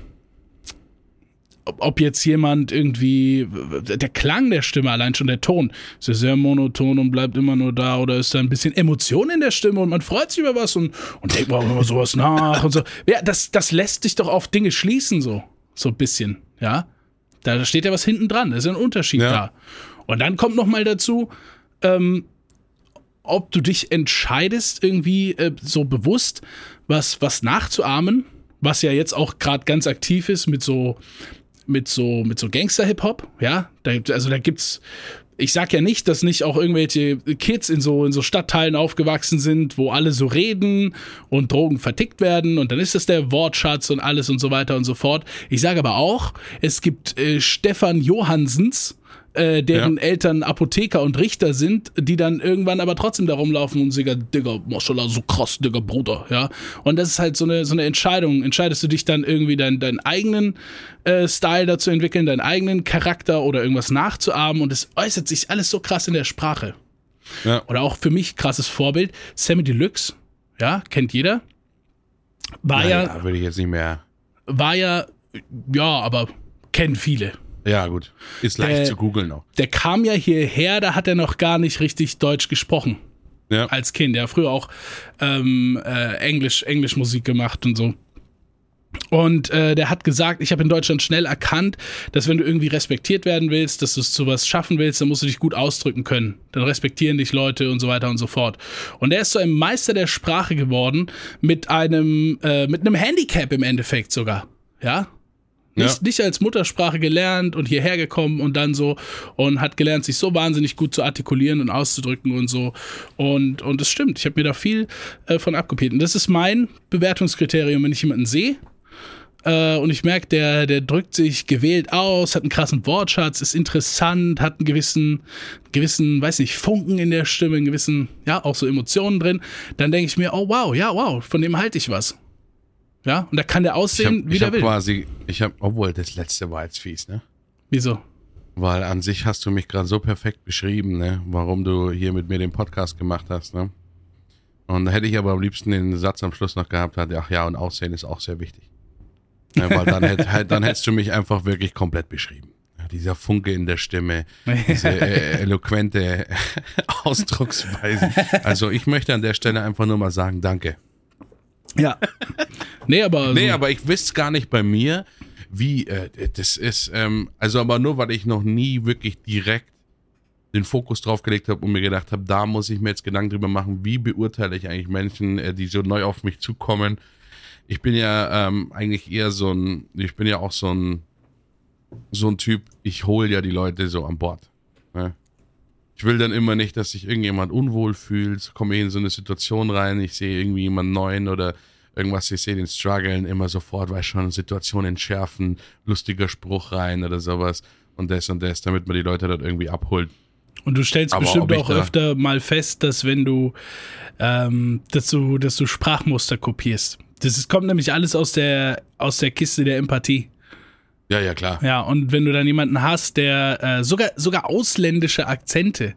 ob, jetzt jemand irgendwie, der Klang der Stimme, allein schon der Ton, ist ja sehr monoton und bleibt immer nur da oder ist da ein bisschen Emotion in der Stimme und man freut sich über was und, und denkt mal über sowas nach und so. Ja, das, das lässt dich doch auf Dinge schließen, so, so ein bisschen, ja. Da steht ja was hinten dran, da ist ja ein Unterschied Ja. da. Und dann kommt noch mal dazu, ähm, ob du dich entscheidest, irgendwie äh, so bewusst was, was nachzuahmen, was ja jetzt auch gerade ganz aktiv ist mit so, mit so, mit so Gangster-Hip-Hop, ja. Da, also da gibt's, ich sag ja nicht, dass nicht auch irgendwelche Kids in so, in so Stadtteilen aufgewachsen sind, wo alle so reden und Drogen vertickt werden und dann ist das der Wortschatz und alles und so weiter und so fort. Ich sage aber auch, es gibt äh, Stefan Johansens, äh, deren Ja. Eltern Apotheker und Richter sind, die dann irgendwann aber trotzdem da rumlaufen und sagen, Digga, Maschallah, so krass, Digga, Bruder, ja. Und das ist halt so eine, so eine Entscheidung. Entscheidest du dich dann irgendwie deinen, deinen eigenen äh, Style dazu entwickeln, deinen eigenen Charakter oder irgendwas nachzuahmen und es äußert sich alles so krass in der Sprache. Ja. Oder auch für mich krasses Vorbild, Sammy Deluxe, ja, kennt jeder. War ja, Naja, würde ich jetzt nicht mehr. war ja, ja, aber kennen viele. Ja, gut. Ist leicht Äh, zu googeln auch. Der kam ja hierher, da hat er noch gar nicht richtig Deutsch gesprochen Ja. als Kind. Er hat früher auch ähm, äh, Englisch, Englisch Musik gemacht und so. Und äh, der hat gesagt, ich habe in Deutschland schnell erkannt, dass wenn du irgendwie respektiert werden willst, dass du es zu was schaffen willst, dann musst du dich gut ausdrücken können. Dann respektieren dich Leute und so weiter und so fort. Und er ist so ein Meister der Sprache geworden mit einem äh, mit einem Handicap im Endeffekt sogar. Ja, nicht, ja. nicht als Muttersprache gelernt und hierher gekommen und dann so und hat gelernt, sich so wahnsinnig gut zu artikulieren und auszudrücken und so. Und, und das stimmt. Ich habe mir da viel äh, von abkopiert. Und das ist mein Bewertungskriterium, wenn ich jemanden sehe. Äh, und ich merke, der, der drückt sich gewählt aus, hat einen krassen Wortschatz, ist interessant, hat einen gewissen, gewissen, weiß nicht, Funken in der Stimme, einen gewissen, ja, auch so Emotionen drin. Dann denke ich mir, oh wow, ja, wow, von dem halte ich was. Ja, und da kann der aussehen, hab, wie der will. quasi, ich habe, obwohl das letzte war jetzt fies, ne? Wieso? Weil an sich hast du mich gerade so perfekt beschrieben, ne? Warum du hier mit mir den Podcast gemacht hast, ne? Und da hätte ich aber am liebsten den Satz am Schluss noch gehabt, hat, ach ja, und Aussehen ist auch sehr wichtig. Ja, weil dann, hätt, dann hättest du mich einfach wirklich komplett beschrieben. Ja, dieser Funke in der Stimme, diese äh, eloquente Ausdrucksweise. Also ich möchte an der Stelle einfach nur mal sagen, danke. Ja. Nee, aber. Nee, aber ich wüsste gar nicht bei mir, wie, äh, das ist, ähm, also aber nur, weil ich noch nie wirklich direkt den Fokus drauf gelegt habe und mir gedacht habe, da muss ich mir jetzt Gedanken drüber machen, wie beurteile ich eigentlich Menschen, äh, die so neu auf mich zukommen. Ich bin ja ähm, eigentlich eher so ein, ich bin ja auch so ein, so ein Typ, ich hole ja die Leute so an Bord. Ich will dann immer nicht, dass sich irgendjemand unwohl fühlt, komme in so eine Situation rein, ich sehe irgendwie jemanden neuen oder irgendwas, ich sehe den Struggeln immer sofort, weil schon Situationen entschärfen, lustiger Spruch rein oder sowas und das und das, damit man die Leute dort irgendwie abholt. Und du stellst Aber bestimmt auch öfter mal fest, dass wenn du, ähm, dass du, dass du Sprachmuster kopierst. Das ist, kommt nämlich alles aus der, aus der Kiste der Empathie. Ja, ja, klar. Ja, und wenn du dann jemanden hast, der äh, sogar, sogar ausländische Akzente,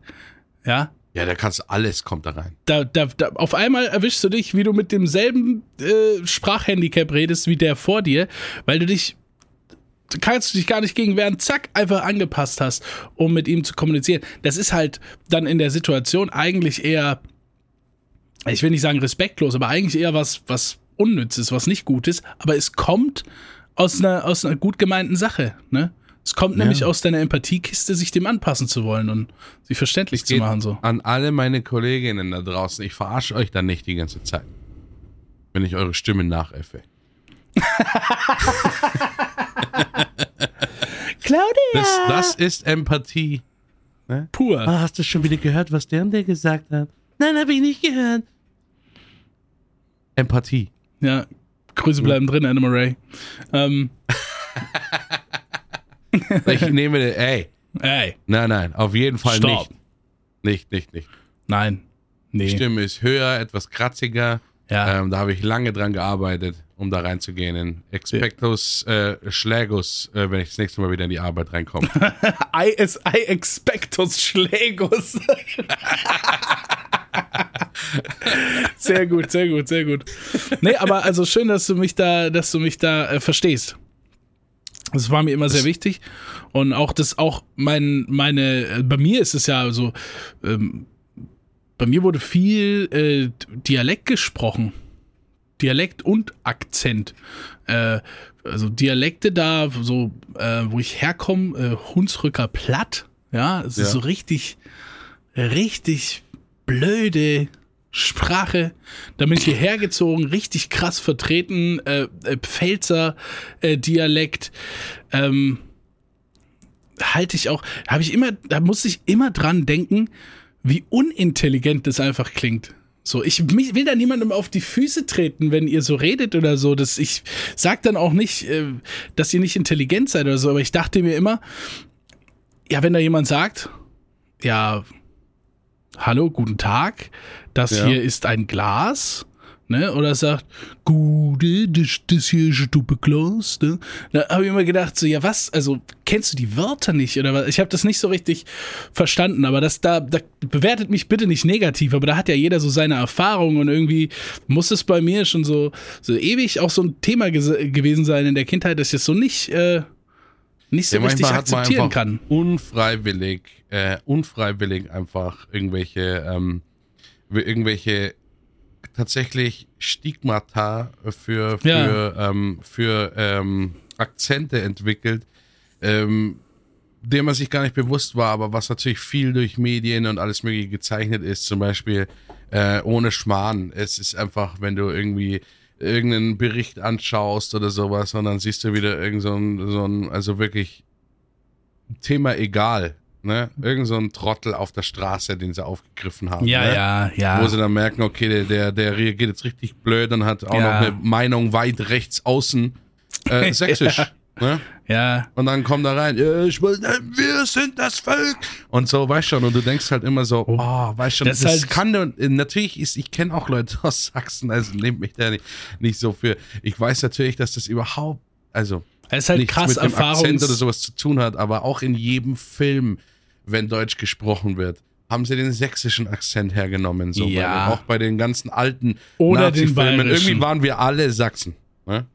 ja. Ja, da kannst alles kommt da rein. Da, da, da, auf einmal erwischst du dich, wie du mit demselben äh, Sprachhandicap redest wie der vor dir, weil du dich kannst du dich gar nicht gegen wehren, zack, einfach angepasst hast, um mit ihm zu kommunizieren. Das ist halt dann in der Situation eigentlich eher, ich will nicht sagen respektlos, aber eigentlich eher was, was Unnützes, was nicht Gutes, aber es kommt aus einer, aus einer gut gemeinten Sache, ne? Es kommt ja. nämlich aus deiner Empathiekiste, sich dem anpassen zu wollen und sich verständlich zu machen. So. An alle meine Kolleginnen da draußen, ich verarsche euch dann nicht die ganze Zeit, wenn ich eure Stimme nachäffe. Claudia! Das, das ist Empathie. Ne? Pur. Oh, hast du schon wieder gehört, was der und der gesagt hat? Nein, habe ich nicht gehört. Empathie. Ja, Grüße bleiben drin, Anna Ray. Ähm. ich nehme, ey. Ey. Nein, nein, auf jeden Fall Stop. nicht. Nicht, nicht, nicht. Nein. Nee. Die Stimme ist höher, etwas kratziger. Ja. Ähm, da habe ich lange dran gearbeitet, um da reinzugehen. In Expectus äh, Schlägus, äh, wenn ich das nächste Mal wieder in die Arbeit reinkomme. I, I expectus Schlägus. sehr gut, sehr gut, sehr gut. Nee, aber also schön, dass du mich da, dass du mich da äh, verstehst. Das war mir immer sehr wichtig. Und auch das, auch mein, meine, äh, bei mir ist es ja so, ähm, bei mir wurde viel äh, Dialekt gesprochen. Dialekt und Akzent. Äh, also Dialekte da, so, äh, wo ich herkomme, äh, Hunsrücker Platt. Ja, es ja. ist so richtig, richtig blöde Sprache. Da bin ich hierher gezogen, richtig krass vertreten, äh, äh, Pfälzer äh, Dialekt. Ähm, halte ich auch, habe ich immer, da muss ich immer dran denken, wie unintelligent das einfach klingt. So, ich will da niemandem auf die Füße treten, wenn ihr so redet oder so. Das, ich sag dann auch nicht, äh, dass ihr nicht intelligent seid oder so, aber ich dachte mir immer, ja, wenn da jemand sagt, ja, hallo, guten Tag, das ja. hier ist ein Glas, ne? Oder sagt, gute, das, das hier ist ein Glas, ne? Da habe ich immer gedacht, so, ja, was? Also, kennst du die Wörter nicht? Oder was? Ich habe das nicht so richtig verstanden, aber das da, da bewertet mich bitte nicht negativ, aber da hat ja jeder so seine Erfahrungen und irgendwie muss es bei mir schon so, so ewig auch so ein Thema gewesen sein in der Kindheit, dass ich das so nicht, äh, nicht so ja, richtig akzeptieren kann. Unfreiwillig, äh, unfreiwillig einfach irgendwelche, ähm, irgendwelche tatsächlich Stigmata für, für, Ja. ähm, für ähm, Akzente entwickelt, ähm, dem man sich gar nicht bewusst war, aber was natürlich viel durch Medien und alles Mögliche gezeichnet ist, zum Beispiel äh, ohne Schmarrn. Es ist einfach, wenn du irgendwie irgendeinen Bericht anschaust oder sowas und dann siehst du wieder irgend so ein, so ein also wirklich Thema egal, ne? Irgend so ein Trottel auf der Straße, den sie aufgegriffen haben. Ja, ne? ja, ja. Wo sie dann merken, okay, der, der, der reagiert jetzt richtig blöd und hat auch Ja. noch eine Meinung weit rechts außen äh, sächsisch. ne? ja, Und dann kommt da rein, ja, ich will, wir sind das Volk. Und so, weißt schon, und du denkst halt immer so, oh, weißt schon, Das das, halt- kann, und natürlich ist, ich kenne auch Leute aus Sachsen, also nehmt mich da nicht, nicht so für. Ich weiß natürlich, dass das überhaupt, also es ist halt nichts krass mit dem Akzent oder sowas zu tun hat, aber auch in jedem Film, wenn Deutsch gesprochen wird, haben sie den sächsischen Akzent hergenommen. So Ja. bei, auch bei den ganzen alten Oder Nazi-Filmen. Irgendwie waren wir alle Sachsen. Ne?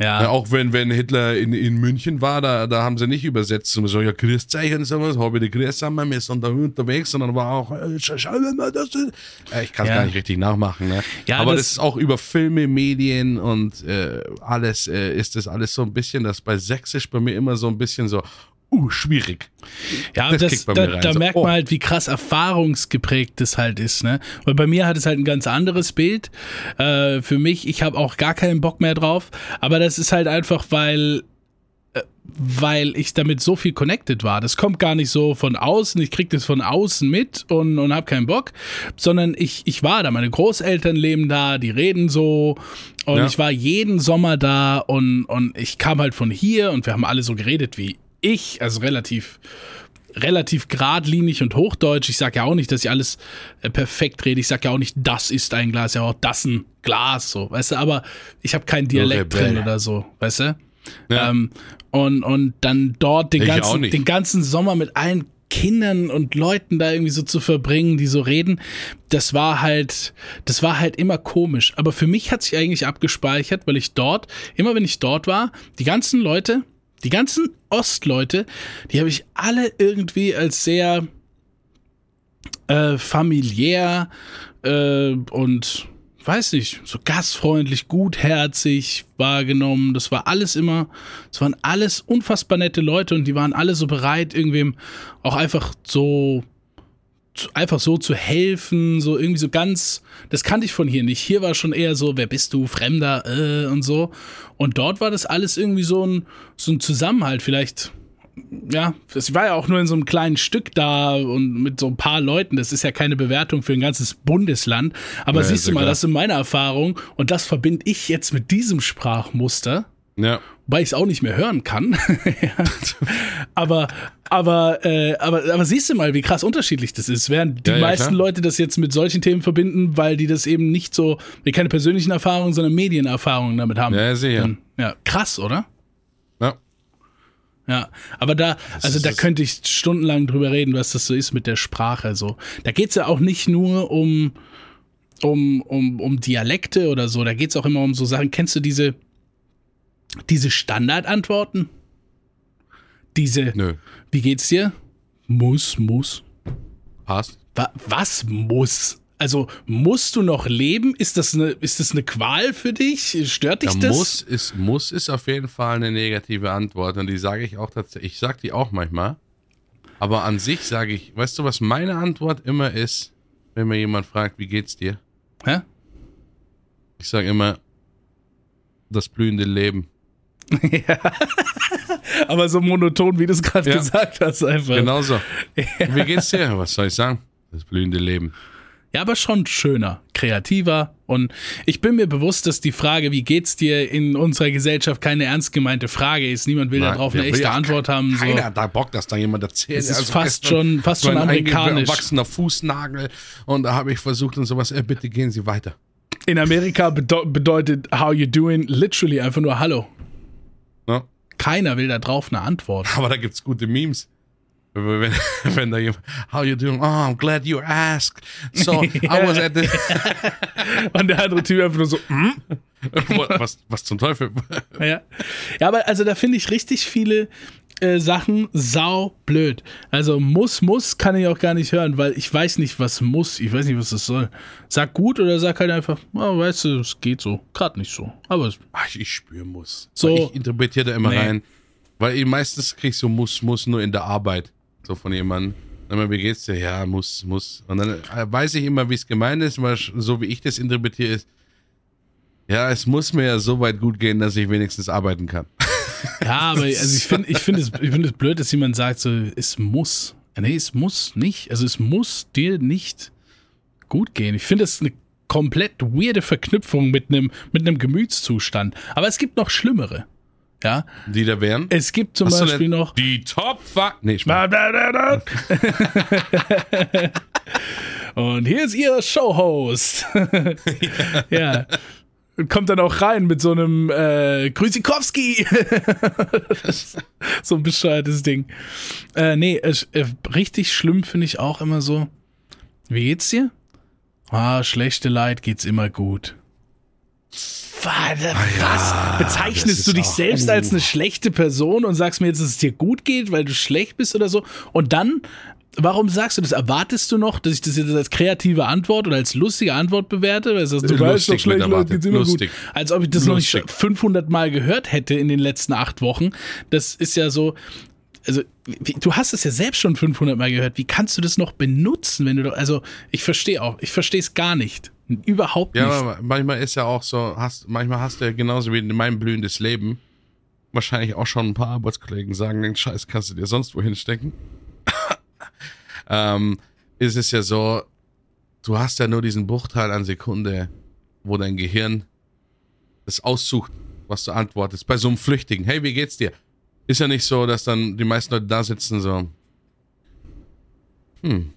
Ja. Ja, auch wenn, wenn Hitler in, in München war, da, da haben sie nicht übersetzt, so, so ja, Grüßzeichen und sowas, habe die Grüße haben, wir sind da unterwegs, sondern war auch, äh, scha- schauen wir mal, das ist. Ich kann es Ja. gar nicht richtig nachmachen, ne? Ja, Aber das- das, ist auch über Filme, Medien und äh, alles, äh, ist das alles so ein bisschen, das bei Sächsisch bei mir immer so ein bisschen so, uh, schwierig. Ja, Das das, da, da so, merkt oh. man halt, wie krass erfahrungsgeprägt das halt ist, ne? Weil bei mir hat es halt ein ganz anderes Bild. Äh, für mich, ich habe auch gar keinen Bock mehr drauf. Aber das ist halt einfach, weil äh, weil ich damit so viel connected war. Das kommt gar nicht so von außen, ich krieg das von außen mit und, und hab keinen Bock, sondern ich, ich war da, meine Großeltern leben da, die reden so und Ja. ich war jeden Sommer da und, und ich kam halt von hier und wir haben alle so geredet wie ich, also relativ relativ geradlinig und hochdeutsch. Ich sage ja auch nicht, dass ich alles äh, perfekt rede. Ich sage ja auch nicht, das ist ein Glas, ja auch das ein Glas, so, weißt du, aber ich habe keinen Dialekt drin oder so, weißt du? Ja. Ähm, und, und dann dort den Ich ganzen, den ganzen Sommer mit allen Kindern und Leuten da irgendwie so zu verbringen, die so reden, das war halt, das war halt immer komisch. Aber für mich hat sich eigentlich abgespeichert, weil ich dort, immer wenn ich dort war, die ganzen Leute, die ganzen Ostleute, die habe ich alle irgendwie als sehr äh, familiär äh, und weiß nicht, so gastfreundlich, gutherzig wahrgenommen. Das war alles immer, das waren alles unfassbar nette Leute und die waren alle so bereit, irgendwem auch einfach so einfach so zu helfen, so irgendwie so ganz, das kannte ich von hier nicht. Hier war schon eher so, wer bist du, Fremder, äh, und so. Und dort war das alles irgendwie so ein, so ein Zusammenhalt, vielleicht, ja, es war ja auch nur in so einem kleinen Stück da und mit so ein paar Leuten. Das ist ja keine Bewertung für ein ganzes Bundesland. Aber Ja, siehst du mal, klar. das ist meine Erfahrung und das verbinde ich jetzt mit diesem Sprachmuster Ja. Wobei ich es auch nicht mehr hören kann. Ja. aber, aber, äh, aber, aber siehst du mal, wie krass unterschiedlich das ist. Während die Ja, ja, meisten klar. Leute das jetzt mit solchen Themen verbinden, weil die das eben nicht so, wie keine persönlichen Erfahrungen, sondern Medienerfahrungen damit haben. Ja, sicher. Dann, ja, krass, oder? Ja. Ja, aber da, also da könnte ich stundenlang drüber reden, was das so ist mit der Sprache. So, da geht's ja auch nicht nur um, um, um, um Dialekte oder so, da geht's auch immer um so Sachen. Kennst du diese, diese Standardantworten? Diese, Nö. wie geht's dir? Muss, muss. Passt. Wa was muss? Also musst du noch leben? Ist das eine, ist das eine Qual für dich? Stört dich Ja, das? muss ist, muss ist auf jeden Fall eine negative Antwort und die sage ich auch tatsächlich. Ich sage die auch manchmal. Aber an sich sage ich, weißt du, was meine Antwort immer ist, wenn mir jemand fragt, wie geht's dir? Hä? Ich sage immer, das blühende Leben. Aber so monoton, wie du es gerade Ja. gesagt hast, einfach. Genauso. Wie geht's dir? Was soll ich sagen? Das blühende Leben. Ja, aber schon schöner, kreativer. Und ich bin mir bewusst, dass die Frage, wie geht's dir in unserer Gesellschaft, keine ernst gemeinte Frage ist. Niemand will Nein, darauf eine echte ja Antwort haben. So. Keiner da Bock, dass da jemand erzählt. Es ist Also fast schon- fast so schon ein amerikanisch. Gewachsener Fußnagel und da habe ich versucht und sowas. Ey, bitte gehen Sie weiter. In Amerika bedeu bedeutet how you doing literally einfach nur Hallo. Ne? Keiner will da drauf eine Antwort. Aber da gibt's gute Memes. Wenn, wenn, wenn da jemand, how you doing? Oh, I'm glad you asked. So, I was at the, Und der andere Typ einfach nur so, hm? was, was zum Teufel? Ja. ja, aber also da finde ich richtig viele, äh, Sachen sau blöd. Also muss, muss kann ich auch gar nicht hören, weil ich weiß nicht, was muss. Ich weiß nicht, was das soll. Sag gut oder sag halt einfach, oh, weißt du, es geht so. Gerade nicht so. Aber Ach, ich spüre muss. So. Weil ich interpretiere da immer Nee. rein. Weil ich meistens krieg ich so muss, muss nur in der Arbeit. So von jemandem. Dann wie geht's dir? Ja, muss, muss. Und dann äh, weiß ich immer, wie es gemeint ist, weil so wie ich das interpretiere, ist, ja, es muss mir ja so weit gut gehen, dass ich wenigstens arbeiten kann. Ja, aber also ich finde ich find es, ich find es blöd, dass jemand sagt, so, es muss. Nee, es muss nicht. Also es muss dir nicht gut gehen. Ich finde das eine komplett weirde Verknüpfung mit einem mit einem Gemütszustand. Aber es gibt noch schlimmere. Ja, Die da wären. es gibt zum Hast Beispiel noch Die Top Fuck. Nee. Und hier ist Ihr Showhost. ja. Und kommt dann auch rein mit so einem äh, Grüßikowski. so ein bescheuertes Ding. Äh, nee, äh, richtig schlimm finde ich auch immer so. Wie geht's dir? Ah, schlechte Leid geht's immer gut. Warte, was? Bezeichnest das du dich selbst als uh. eine schlechte Person und sagst mir jetzt, dass es dir gut geht, weil du schlecht bist oder so? Und dann, warum sagst du das? Erwartest du noch, dass ich das jetzt als kreative Antwort oder als lustige Antwort bewerte? Weil du sagst, du Lustig weißt doch mit schlecht, Leute, geht's immer Lustig. gut. Als ob ich das noch nicht Lustig. 500 Mal gehört hätte in den letzten acht Wochen. Das ist ja so, also wie, du hast es ja selbst schon 500 Mal gehört. Wie kannst du das noch benutzen, wenn du doch, also ich verstehe auch, ich verstehe es gar nicht. Überhaupt Ja, nicht. aber manchmal ist ja auch so, hast, manchmal hast du ja genauso wie in meinem blühendes Leben wahrscheinlich auch schon ein paar Arbeitskollegen sagen, den Scheiß kannst du dir sonst wohin stecken. ähm, ist es ja so, du hast ja nur diesen Bruchteil an Sekunde, wo dein Gehirn das aussucht, was du antwortest. Bei so einem Flüchtigen, hey, wie geht's dir? Ist ja nicht so, dass dann die meisten Leute da sitzen so, hm,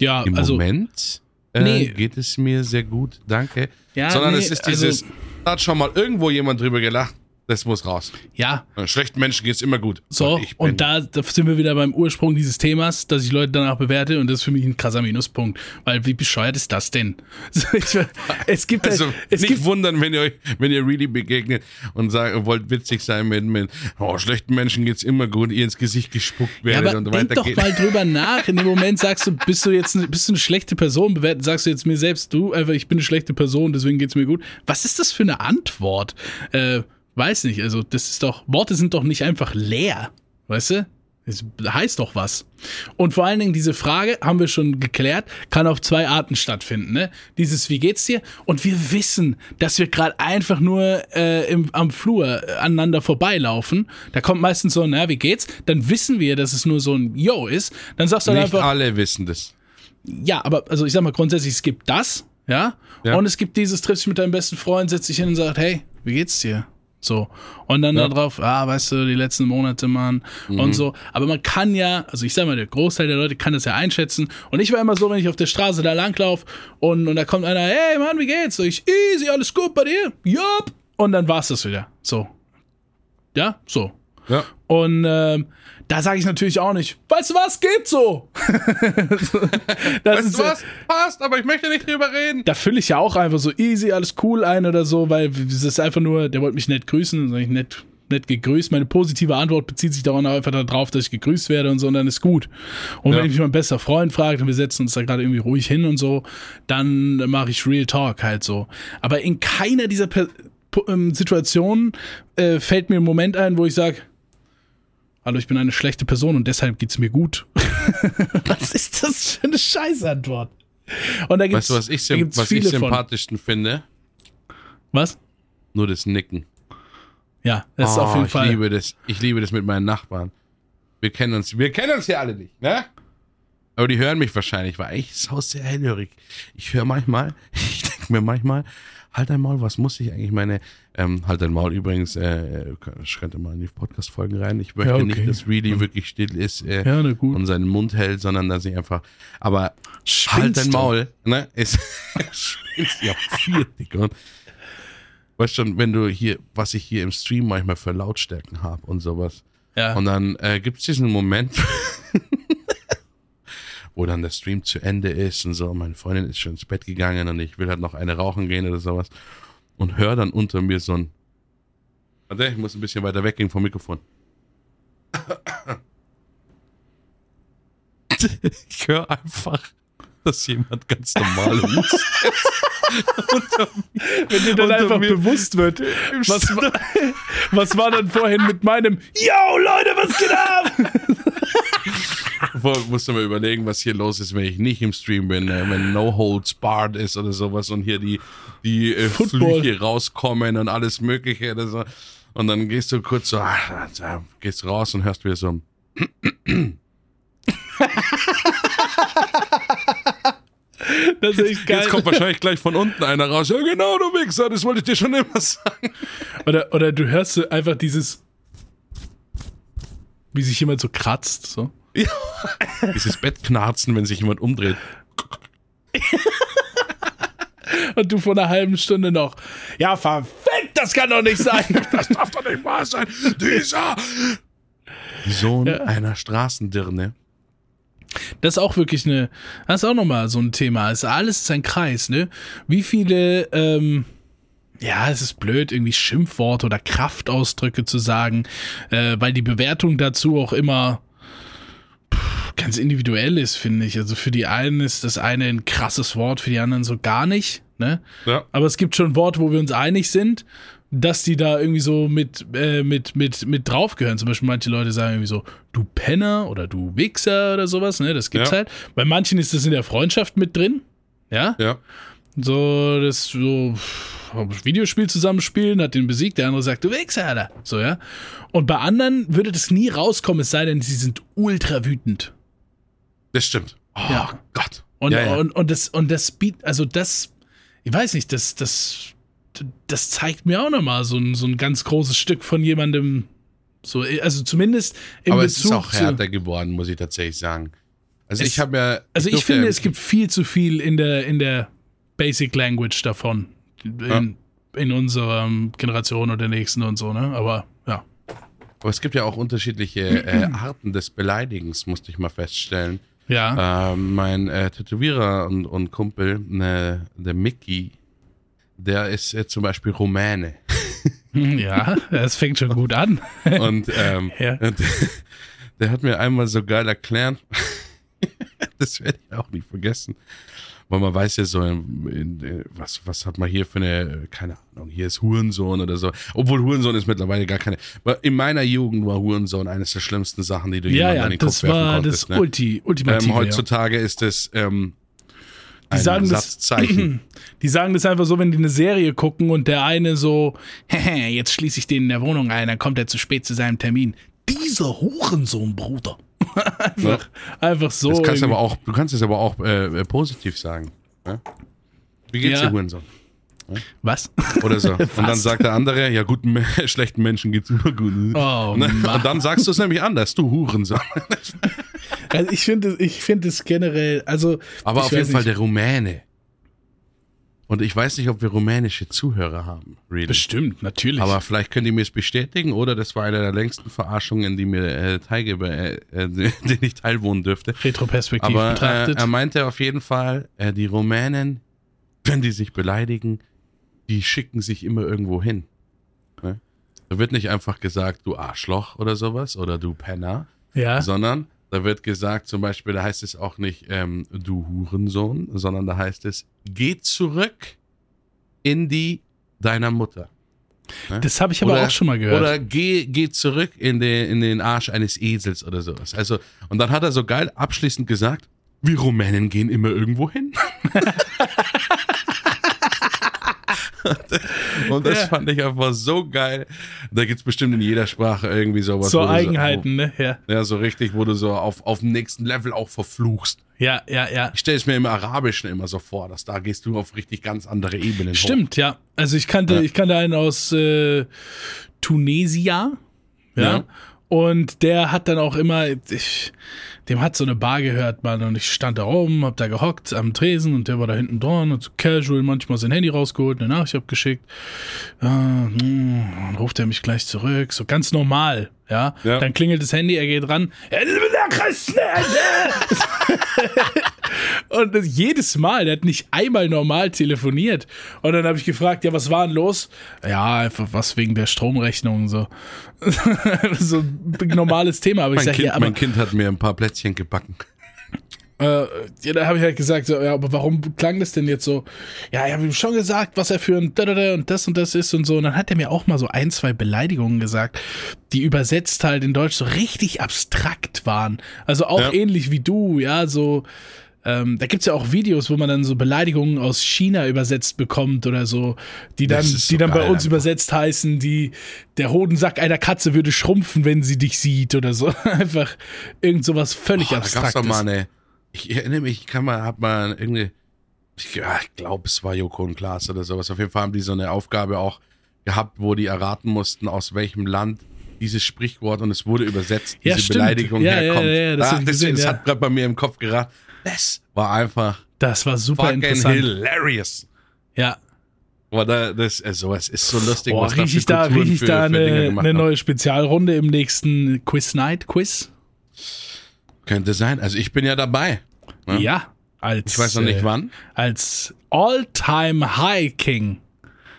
ja, Im also Moment äh, Nee. geht es mir sehr gut, danke. Ja, Sondern nee, es ist also- dieses, da hat schon mal irgendwo jemand drüber gelacht, das muss raus. ja, Äh, Schlechten Menschen geht's immer gut. So, bin, und da, da sind wir wieder beim Ursprung dieses Themas, dass ich Leute danach bewerte und das ist für mich ein krasser Minuspunkt. Weil wie bescheuert ist das denn? Es gibt halt, also es nicht gibt, wundern, wenn ihr euch, wenn ihr really begegnet und sagt, wollt witzig sein mit, mit oh, schlechten Menschen geht's immer gut, ihr ins Gesicht gespuckt ja, werdet aber und weiter doch geht. mal drüber nach. In dem Moment sagst du, bist du jetzt eine, bist du eine schlechte Person, bewerten, sagst du jetzt mir selbst, du, einfach, ich bin eine schlechte Person, deswegen geht's mir gut. Was ist das für eine Antwort? Äh, weiß nicht, also das ist doch, Worte sind doch nicht einfach leer, weißt du? Es heißt doch was. Und vor allen Dingen diese Frage, haben wir schon geklärt, kann auf zwei Arten stattfinden. Ne? Dieses, wie geht's dir? Und wir wissen, dass wir gerade einfach nur äh, im, am Flur äh, aneinander vorbeilaufen. Da kommt meistens so, ein, na, wie geht's? Dann wissen wir, dass es nur so ein Yo ist. Dann sagst du dann Nicht einfach, alle wissen das. ja, aber also ich sag mal grundsätzlich, es gibt das, ja, Ja. und es gibt dieses, triffst dich mit deinem besten Freund, setzt dich hin und sagt, hey, wie geht's dir? So. Und dann Ja. darauf, ah, weißt du, die letzten Monate, Mann, Mhm. und so. Aber man kann ja, also ich sag mal, der Großteil der Leute kann das ja einschätzen. Und ich war immer so, wenn ich auf der Straße da langlauf und, und da kommt einer, hey Mann, wie geht's? So ich, easy, alles gut bei dir? Jupp. Und dann war's das wieder. So. Ja, so. Ja. Und ähm, da sage ich natürlich auch nicht, weißt du was, geht so. das Weißt ist du was? Passt, aber ich möchte nicht drüber reden. da fülle ich ja auch einfach so easy, alles cool ein oder so, weil es ist einfach nur, der wollte mich nett grüßen, dann sag ich nett, nett gegrüßt. Meine positive Antwort bezieht sich daran einfach darauf, dass ich gegrüßt werde und so, und dann ist gut. Und Ja. wenn mich mein bester Freund fragt und wir setzen uns da gerade irgendwie ruhig hin und so, dann mache ich Real Talk halt so. Aber in keiner dieser per ähm, Situationen äh, fällt mir ein Moment ein, wo ich sage, Hallo, ich bin eine schlechte Person und deshalb geht's mir gut. was ist das für eine Scheißantwort? Und da gibt's, Weißt du, was ich, gibt's was ich viele von. sympathischsten finde? Was? Nur das Nicken. Ja, das ist Oh, auf jeden ich Fall. liebe das. Ich liebe das mit meinen Nachbarn. Wir kennen uns, wir kennen uns ja alle nicht, ne? Aber die hören mich wahrscheinlich, weil ich sau sehr hellhörig. Ich höre manchmal, ich denke mir manchmal, halt dein Maul, was muss ich eigentlich meine, ähm, halt dein Maul übrigens, äh, könnte mal in die Podcast-Folgen rein. Ich möchte Ja, okay. nicht, dass Really wirklich still ist äh, Ja, gut. und seinen Mund hält, sondern dass ich einfach, aber halt Spinnst dein? Maul, ne? Ist, spinnst ja vier, Digga. Weißt schon, wenn du hier, was ich hier im Stream manchmal für Lautstärken habe und sowas. Ja. Und dann äh, gibt es diesen Moment, wo dann der Stream zu Ende ist und so. Meine Freundin ist schon ins Bett gegangen und ich will halt noch eine rauchen gehen oder sowas. Und höre dann unter mir so ein Warte, ich muss ein bisschen weiter weggehen vom Mikrofon. Ich höre einfach, dass jemand ganz normal hustet. Wenn dir dann Unter einfach mir- bewusst wird, was, wa- was war dann vorhin mit meinem Yo, Leute, was geht ab? Vor, musst du mal überlegen, was hier los ist, wenn ich nicht im Stream bin, äh, wenn No Holds Barred ist oder sowas und hier die, die äh. Flüche rauskommen und alles Mögliche oder so. Und dann gehst du kurz so, ah, da gehst raus und hörst wieder so. Das ist echt geil. Jetzt kommt wahrscheinlich gleich von unten einer raus. Ja, genau, du Wichser, das wollte ich dir schon immer sagen. Oder, oder du hörst einfach dieses, wie sich jemand so kratzt. So. Dieses Bettknarzen, wenn sich jemand umdreht. Und du vor einer halben Stunde noch, ja, verfickt, das kann doch nicht sein. Das darf doch nicht wahr sein. Dieser Sohn einer Straßendirne. Das ist auch wirklich eine, das ist auch nochmal so ein Thema. Es ist alles ist ein Kreis, ne? Wie viele, ähm, ja, es ist blöd, irgendwie Schimpfworte oder Kraftausdrücke zu sagen, äh, weil die Bewertung dazu auch immer ganz individuell ist, finde ich. Also für die einen ist das eine ein krasses Wort, für die anderen so gar nicht, ne? Ja. Aber es gibt schon Worte, wo wir uns einig sind, dass die da irgendwie so mit, äh, mit, mit, mit draufgehören. Zum Beispiel manche Leute sagen irgendwie so, du Penner oder du Wichser oder sowas, ne? Das gibt's Ja. halt. Bei manchen ist das in der Freundschaft mit drin. Ja. Ja. So, das so Videospiel zusammenspielen, hat den besiegt, der andere sagt, du Wichser, Alter. So, ja. Und bei anderen würde das nie rauskommen, es sei denn, sie sind ultra wütend. Das stimmt. Oh Ja. Gott. Und, ja, ja. und, und das, und das bietet, also das, ich weiß nicht, das, das, das zeigt mir auch nochmal so ein, so ein ganz großes Stück von jemandem, so, also zumindest im Aber Bezug es ist auch härter geworden, muss ich tatsächlich sagen. Also Es- ich habe ja. Also ich finde, es gibt viel zu viel in der, in der Basic Language davon. In, in unserer Generation oder der nächsten und so, ne? Aber ja. Aber es gibt ja auch unterschiedliche äh, Arten des Beleidigens, musste ich mal feststellen. Ja. Ähm, mein äh, Tätowierer und, und Kumpel, ne, der Mickey, der ist äh, zum Beispiel Rumäne. Ja, es fängt schon gut an. Und ähm, Ja. und der hat mir einmal so geil erklärt, das werde ich auch nie vergessen. Weil man weiß ja so, in, in, was, was hat man hier für eine, keine Ahnung, hier ist Hurensohn oder so. Obwohl Hurensohn ist mittlerweile gar keine. In meiner Jugend war Hurensohn eines der schlimmsten Sachen, die du Ja, jemandem ja, an den Kopf das werfen war konntest. das ne? Ulti, Ultimative. ähm, heutzutage ist es ähm, ein sagen das- Satzzeichen. ja. Die sagen das einfach so, wenn die eine Serie gucken und der eine so, jetzt schließe ich den in der Wohnung ein, dann kommt er zu spät zu seinem Termin. Dieser Hurensohn, Bruder. einfach, einfach so. Das kannst irgendwie. aber auch, du kannst es aber auch äh, äh, positiv sagen. Ja? Wie geht's Ja. dir, Hurensohn? Was? Oder so. Und dann sagt der andere, ja, guten, schlechten Menschen geht's immer gut. Oh, Ne? Mann. Und dann sagst du es nämlich anders, du Hurensohn. Also ich finde ich finde es generell, also Aber auf jeden weiß Fall nicht, der Rumäne. Und ich weiß nicht, ob wir rumänische Zuhörer haben, really. bestimmt, natürlich. Aber vielleicht können die mir es bestätigen oder das war eine der längsten Verarschungen, die mir äh, teilgebe, äh, äh, den ich teilwohnen dürfte. retroperspektiv Aber äh, betrachtet. er meinte auf jeden Fall, äh, die Rumänen, wenn die sich beleidigen, die schicken sich immer irgendwo hin. Ne? Da wird nicht einfach gesagt, du Arschloch oder sowas oder du Penner, ja. sondern da wird gesagt, zum Beispiel, da heißt es auch nicht ähm, du Hurensohn, sondern da heißt es, geh zurück in die deiner Mutter. Ne? Das habe ich aber Oder- auch schon mal gehört. Oder geh, geh zurück in den, in den Arsch eines Esels oder sowas. Also, und dann hat er so geil abschließend gesagt, wir Rumänen gehen immer irgendwo hin. und das Ja. fand ich einfach so geil. Da gibt's bestimmt in jeder Sprache irgendwie sowas. so Eigenheiten, ne? Ja. So, ja, so richtig, wo du so auf, auf dem nächsten Level auch verfluchst. Ja, ja, ja. Ich stelle es mir im Arabischen immer so vor, dass da gehst du auf richtig ganz andere Ebenen. Hoch. Stimmt, ja. Also ich kannte, Ja. ich kannte einen aus äh, Tunesia, ja. Ja. Und der hat dann auch immer, ich, dem hat so eine Bar gehört, Mann, und ich stand da rum, hab da gehockt am Tresen und der war da hinten dran und so casual manchmal sein Handy rausgeholt, eine Nachricht abgeschickt. Ja, hm, dann ruft er mich gleich zurück, so ganz normal, ja. Ja. Dann klingelt das Handy, er geht ran. Und jedes Mal, der hat nicht einmal normal telefoniert. Und dann habe ich gefragt, ja, was war denn los? Ja, einfach was wegen der Stromrechnung und so. so ein normales Thema. Aber ich Mein, sage, kind, ja, aber mein Kind hat mir ein paar Plätzchen gebacken. Äh, ja, da habe ich halt gesagt, so, ja, aber warum klang das denn jetzt so? Ja, ich habe ihm schon gesagt, was er für ein Dadada und das und das ist und so. Und dann hat er mir auch mal so ein, zwei Beleidigungen gesagt, die übersetzt halt in Deutsch so richtig abstrakt waren. Also auch Ja. ähnlich wie du, ja, so. Ähm, da gibt's ja auch Videos, wo man dann so Beleidigungen aus China übersetzt bekommt oder so, die dann, so die dann bei uns einfach. übersetzt heißen, die der Hodensack einer Katze würde schrumpfen, wenn sie dich sieht oder so. Einfach irgend sowas völlig Boah, da gab's abstraktes. doch mal eine. Ich erinnere mich, ich kann mal, hab mal irgendwie. Ich, glaube, es war Joko und Klaas oder sowas. Auf jeden Fall haben die so eine Aufgabe auch gehabt, wo die erraten mussten, aus welchem Land dieses Sprichwort und es wurde übersetzt, Ja, diese stimmt. Beleidigung Ja, herkommt. ja, ja, das Ah, ich deswegen, es ja. hat gerade bei mir im Kopf geraten. Das war einfach Das war super fucking interessant. hilarious. Ja. Aber da, das, äh, sowas ist so lustig, Boah, was da ich da, für, da eine, eine neue Spezialrunde im nächsten Quiz Night Quiz? Könnte sein. Also ich bin ja dabei. Ja. Ja. Als, Ich weiß noch nicht äh, wann. Als All-Time High King.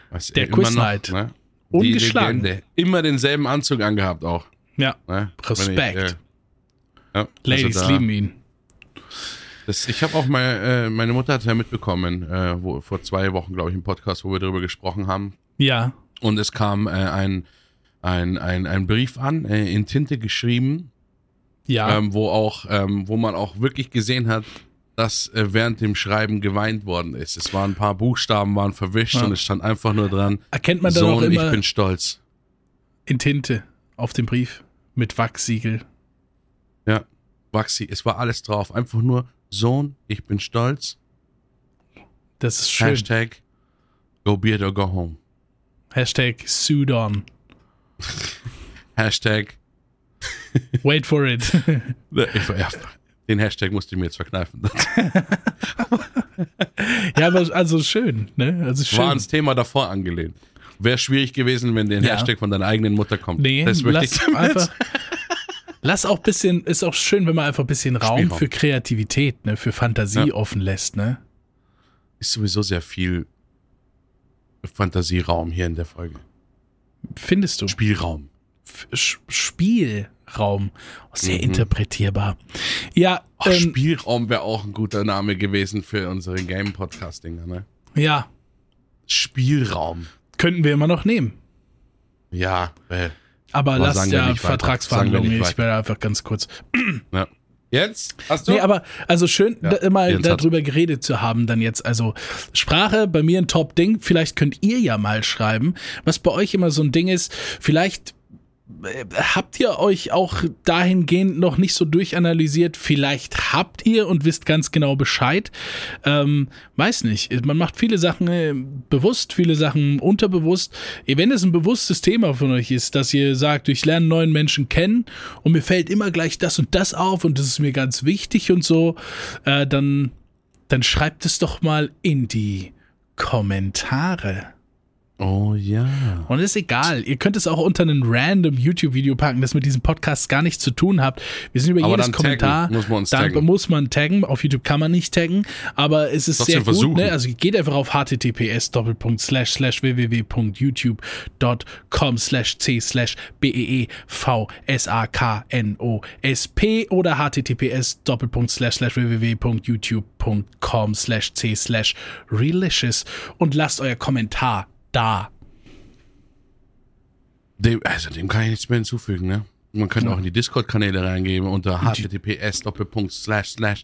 Was, der Quiz Night. Ne? Ungeschlagen. Legende. Immer denselben Anzug angehabt auch. Ja. Ne? Respekt. Ich, äh, ja, Ladies also da- lieben ihn. Das, ich habe auch mal, äh, meine Mutter hat ja mitbekommen, äh, wo, vor zwei Wochen, glaube ich, im Podcast, wo wir darüber gesprochen haben. Ja. Und es kam äh, ein, ein, ein, ein Brief an, äh, in Tinte geschrieben, Ja. ähm, wo auch, ähm, wo man auch wirklich gesehen hat, dass äh, während dem Schreiben geweint worden ist. Es waren ein paar Buchstaben, waren verwischt Ja. und es stand einfach nur dran, Erkennt man dann auch Sohn, ich immer bin stolz. in Tinte auf dem Brief mit Wachsiegel. Ja, Waxi, es war alles drauf. Einfach nur Sohn, ich bin stolz. Das ist schön. Hashtag Go Beard or Go Home. Hashtag Sudan. Hashtag, Wait for it. ja, den Hashtag musste ich mir jetzt verkneifen. ja, aber also schön, ne? Also schön. War ans Thema davor angelehnt. Wäre schwierig gewesen, wenn der Ja. Hashtag von deiner eigenen Mutter kommt. Nee, das lass ich einfach. Lass auch bisschen, ist auch schön, wenn man einfach ein bisschen Raum Spielraum. für Kreativität, ne, für Fantasie Ja. offen lässt, ne? Ist sowieso sehr viel Fantasieraum hier in der Folge. Findest du? Spielraum. F- Sch- Spielraum. Sehr Mhm. interpretierbar. Ja, Ach, ähm, Spielraum wäre auch ein guter Name gewesen für unsere Game-Podcast-Dinger, ne? ja, Spielraum. könnten wir immer noch nehmen. Ja, äh, Aber, Aber lasst ja. Vertragsverhandlungen. Ich werde einfach ganz kurz. ja. Jetzt? Hast du? Nee, aber also schön, Ja, da, mal darüber geredet zu haben, dann jetzt. Also Sprache bei mir ein Top-Ding. Vielleicht könnt ihr ja mal schreiben, was bei euch immer so ein Ding ist. Vielleicht habt ihr euch auch dahingehend noch nicht so durchanalysiert. Vielleicht habt ihr und wisst ganz genau Bescheid. Ähm, weiß nicht. Man macht viele Sachen äh, bewusst, viele Sachen unterbewusst. Wenn es ein bewusstes Thema von euch ist, dass ihr sagt, ich lerne neuen Menschen kennen und mir fällt immer gleich das und das auf und das ist mir ganz wichtig und so, äh, dann, dann schreibt es doch mal in die Kommentare. Oh ja. Und ist egal. Ihr könnt es auch unter einen random YouTube-Video packen, das mit diesem Podcast gar nichts zu tun hat. Wir sind über Aber jedes dann taggen, Kommentar. muss man uns dann taggen. muss man taggen. Auf YouTube kann man nicht taggen, aber es ist Trotzdem sehr gut. versuchen. Ne? Also geht einfach auf https www.youtube.com c b e v s a k n o s p oder https www.youtube.com c relicious und lasst euer Kommentar da. Dem, also dem kann ich nichts mehr hinzufügen, ne? Man könnte ja. auch in die Discord-Kanäle reingeben unter https doppelpunkt slash slash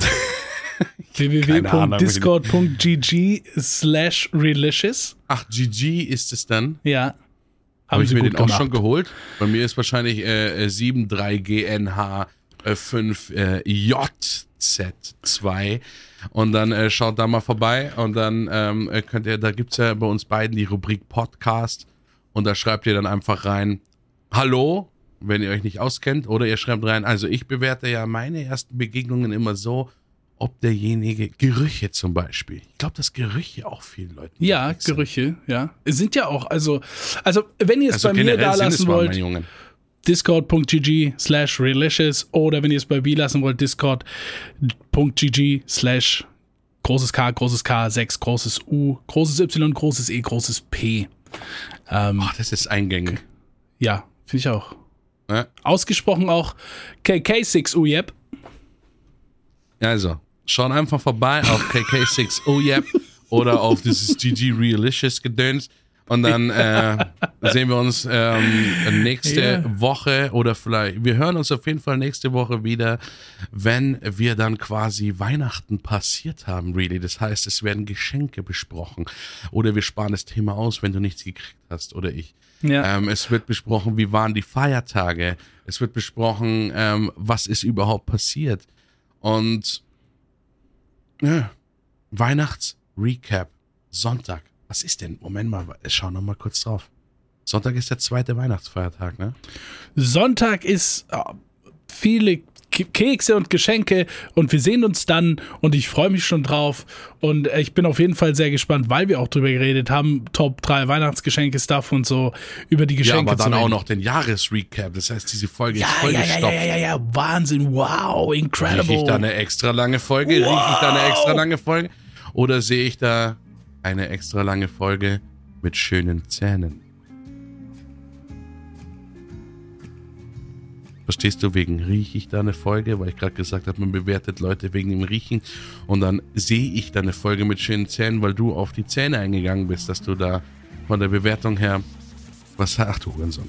www.discord.gg slash relicious. Ach, GG ist es dann? Ja. Habe ich mir den gemacht. auch schon geholt? Bei mir ist wahrscheinlich äh, äh 73GNH 5JZ2. Äh, und dann äh, schaut da mal vorbei und dann ähm, äh, könnt ihr, da gibt es ja bei uns beiden die Rubrik Podcast und da schreibt ihr dann einfach rein, hallo, wenn ihr euch nicht auskennt oder ihr schreibt rein, also ich bewerte ja meine ersten Begegnungen immer so, ob derjenige Gerüche zum Beispiel. Ich glaube, dass Gerüche auch vielen Leuten. Ja, Gerüche, ja. Sind ja auch, also, also wenn ihr es also bei mir da lassen wollt discord.gg slash relicious oder wenn ihr es bei B lassen wollt, discord.gg slash großes K, großes K, 6, großes U, großes Y, großes E, großes P. Ähm, Oh, das ist eingängig. ja, finde ich auch. Ja. Ausgesprochen auch KK6U, yep. Also, schaut einfach vorbei auf KK6 Oh Yep oder auf dieses GG Realicious Gedöns. Und dann äh, sehen wir uns ähm, nächste Ja. Woche oder vielleicht, wir hören uns auf jeden Fall nächste Woche wieder, wenn wir dann quasi Weihnachten passiert haben, really. Das heißt, es werden Geschenke besprochen. Oder wir sparen das Thema aus, wenn du nichts gekriegt hast oder ich. Ja. Ähm, es wird besprochen, wie waren die Feiertage. Es wird besprochen, ähm, was ist überhaupt passiert. Und ja, Weihnachts-Recap, Sonntag. Was ist denn? Moment mal, schau noch mal kurz drauf. Sonntag ist der zweite Weihnachtsfeiertag, ne? Sonntag ist äh, viele Kekse und Geschenke und wir sehen uns dann und ich freue mich schon drauf und äh, ich bin auf jeden Fall sehr gespannt, weil wir auch drüber geredet haben, Top 3 Weihnachtsgeschenke Stuff und so über die Ja, Geschenke aber dann auch noch den Jahresrecap. Das heißt, diese Folge ja, ist ja, vollgestopft. ja, ja, ja, ja, Wahnsinn, wow, incredible. Rieche ich da eine extra lange Folge? Rieche ich da eine extra lange Folge? Oder sehe ich da eine extra lange Folge mit schönen Zähnen? Verstehst du, wegen rieche ich da eine Folge, weil ich gerade gesagt habe, man bewertet Leute wegen dem Riechen und dann sehe ich da eine Folge mit schönen Zähnen, weil du auf die Zähne eingegangen bist, dass du da von der Bewertung her was ach du Hurensohn.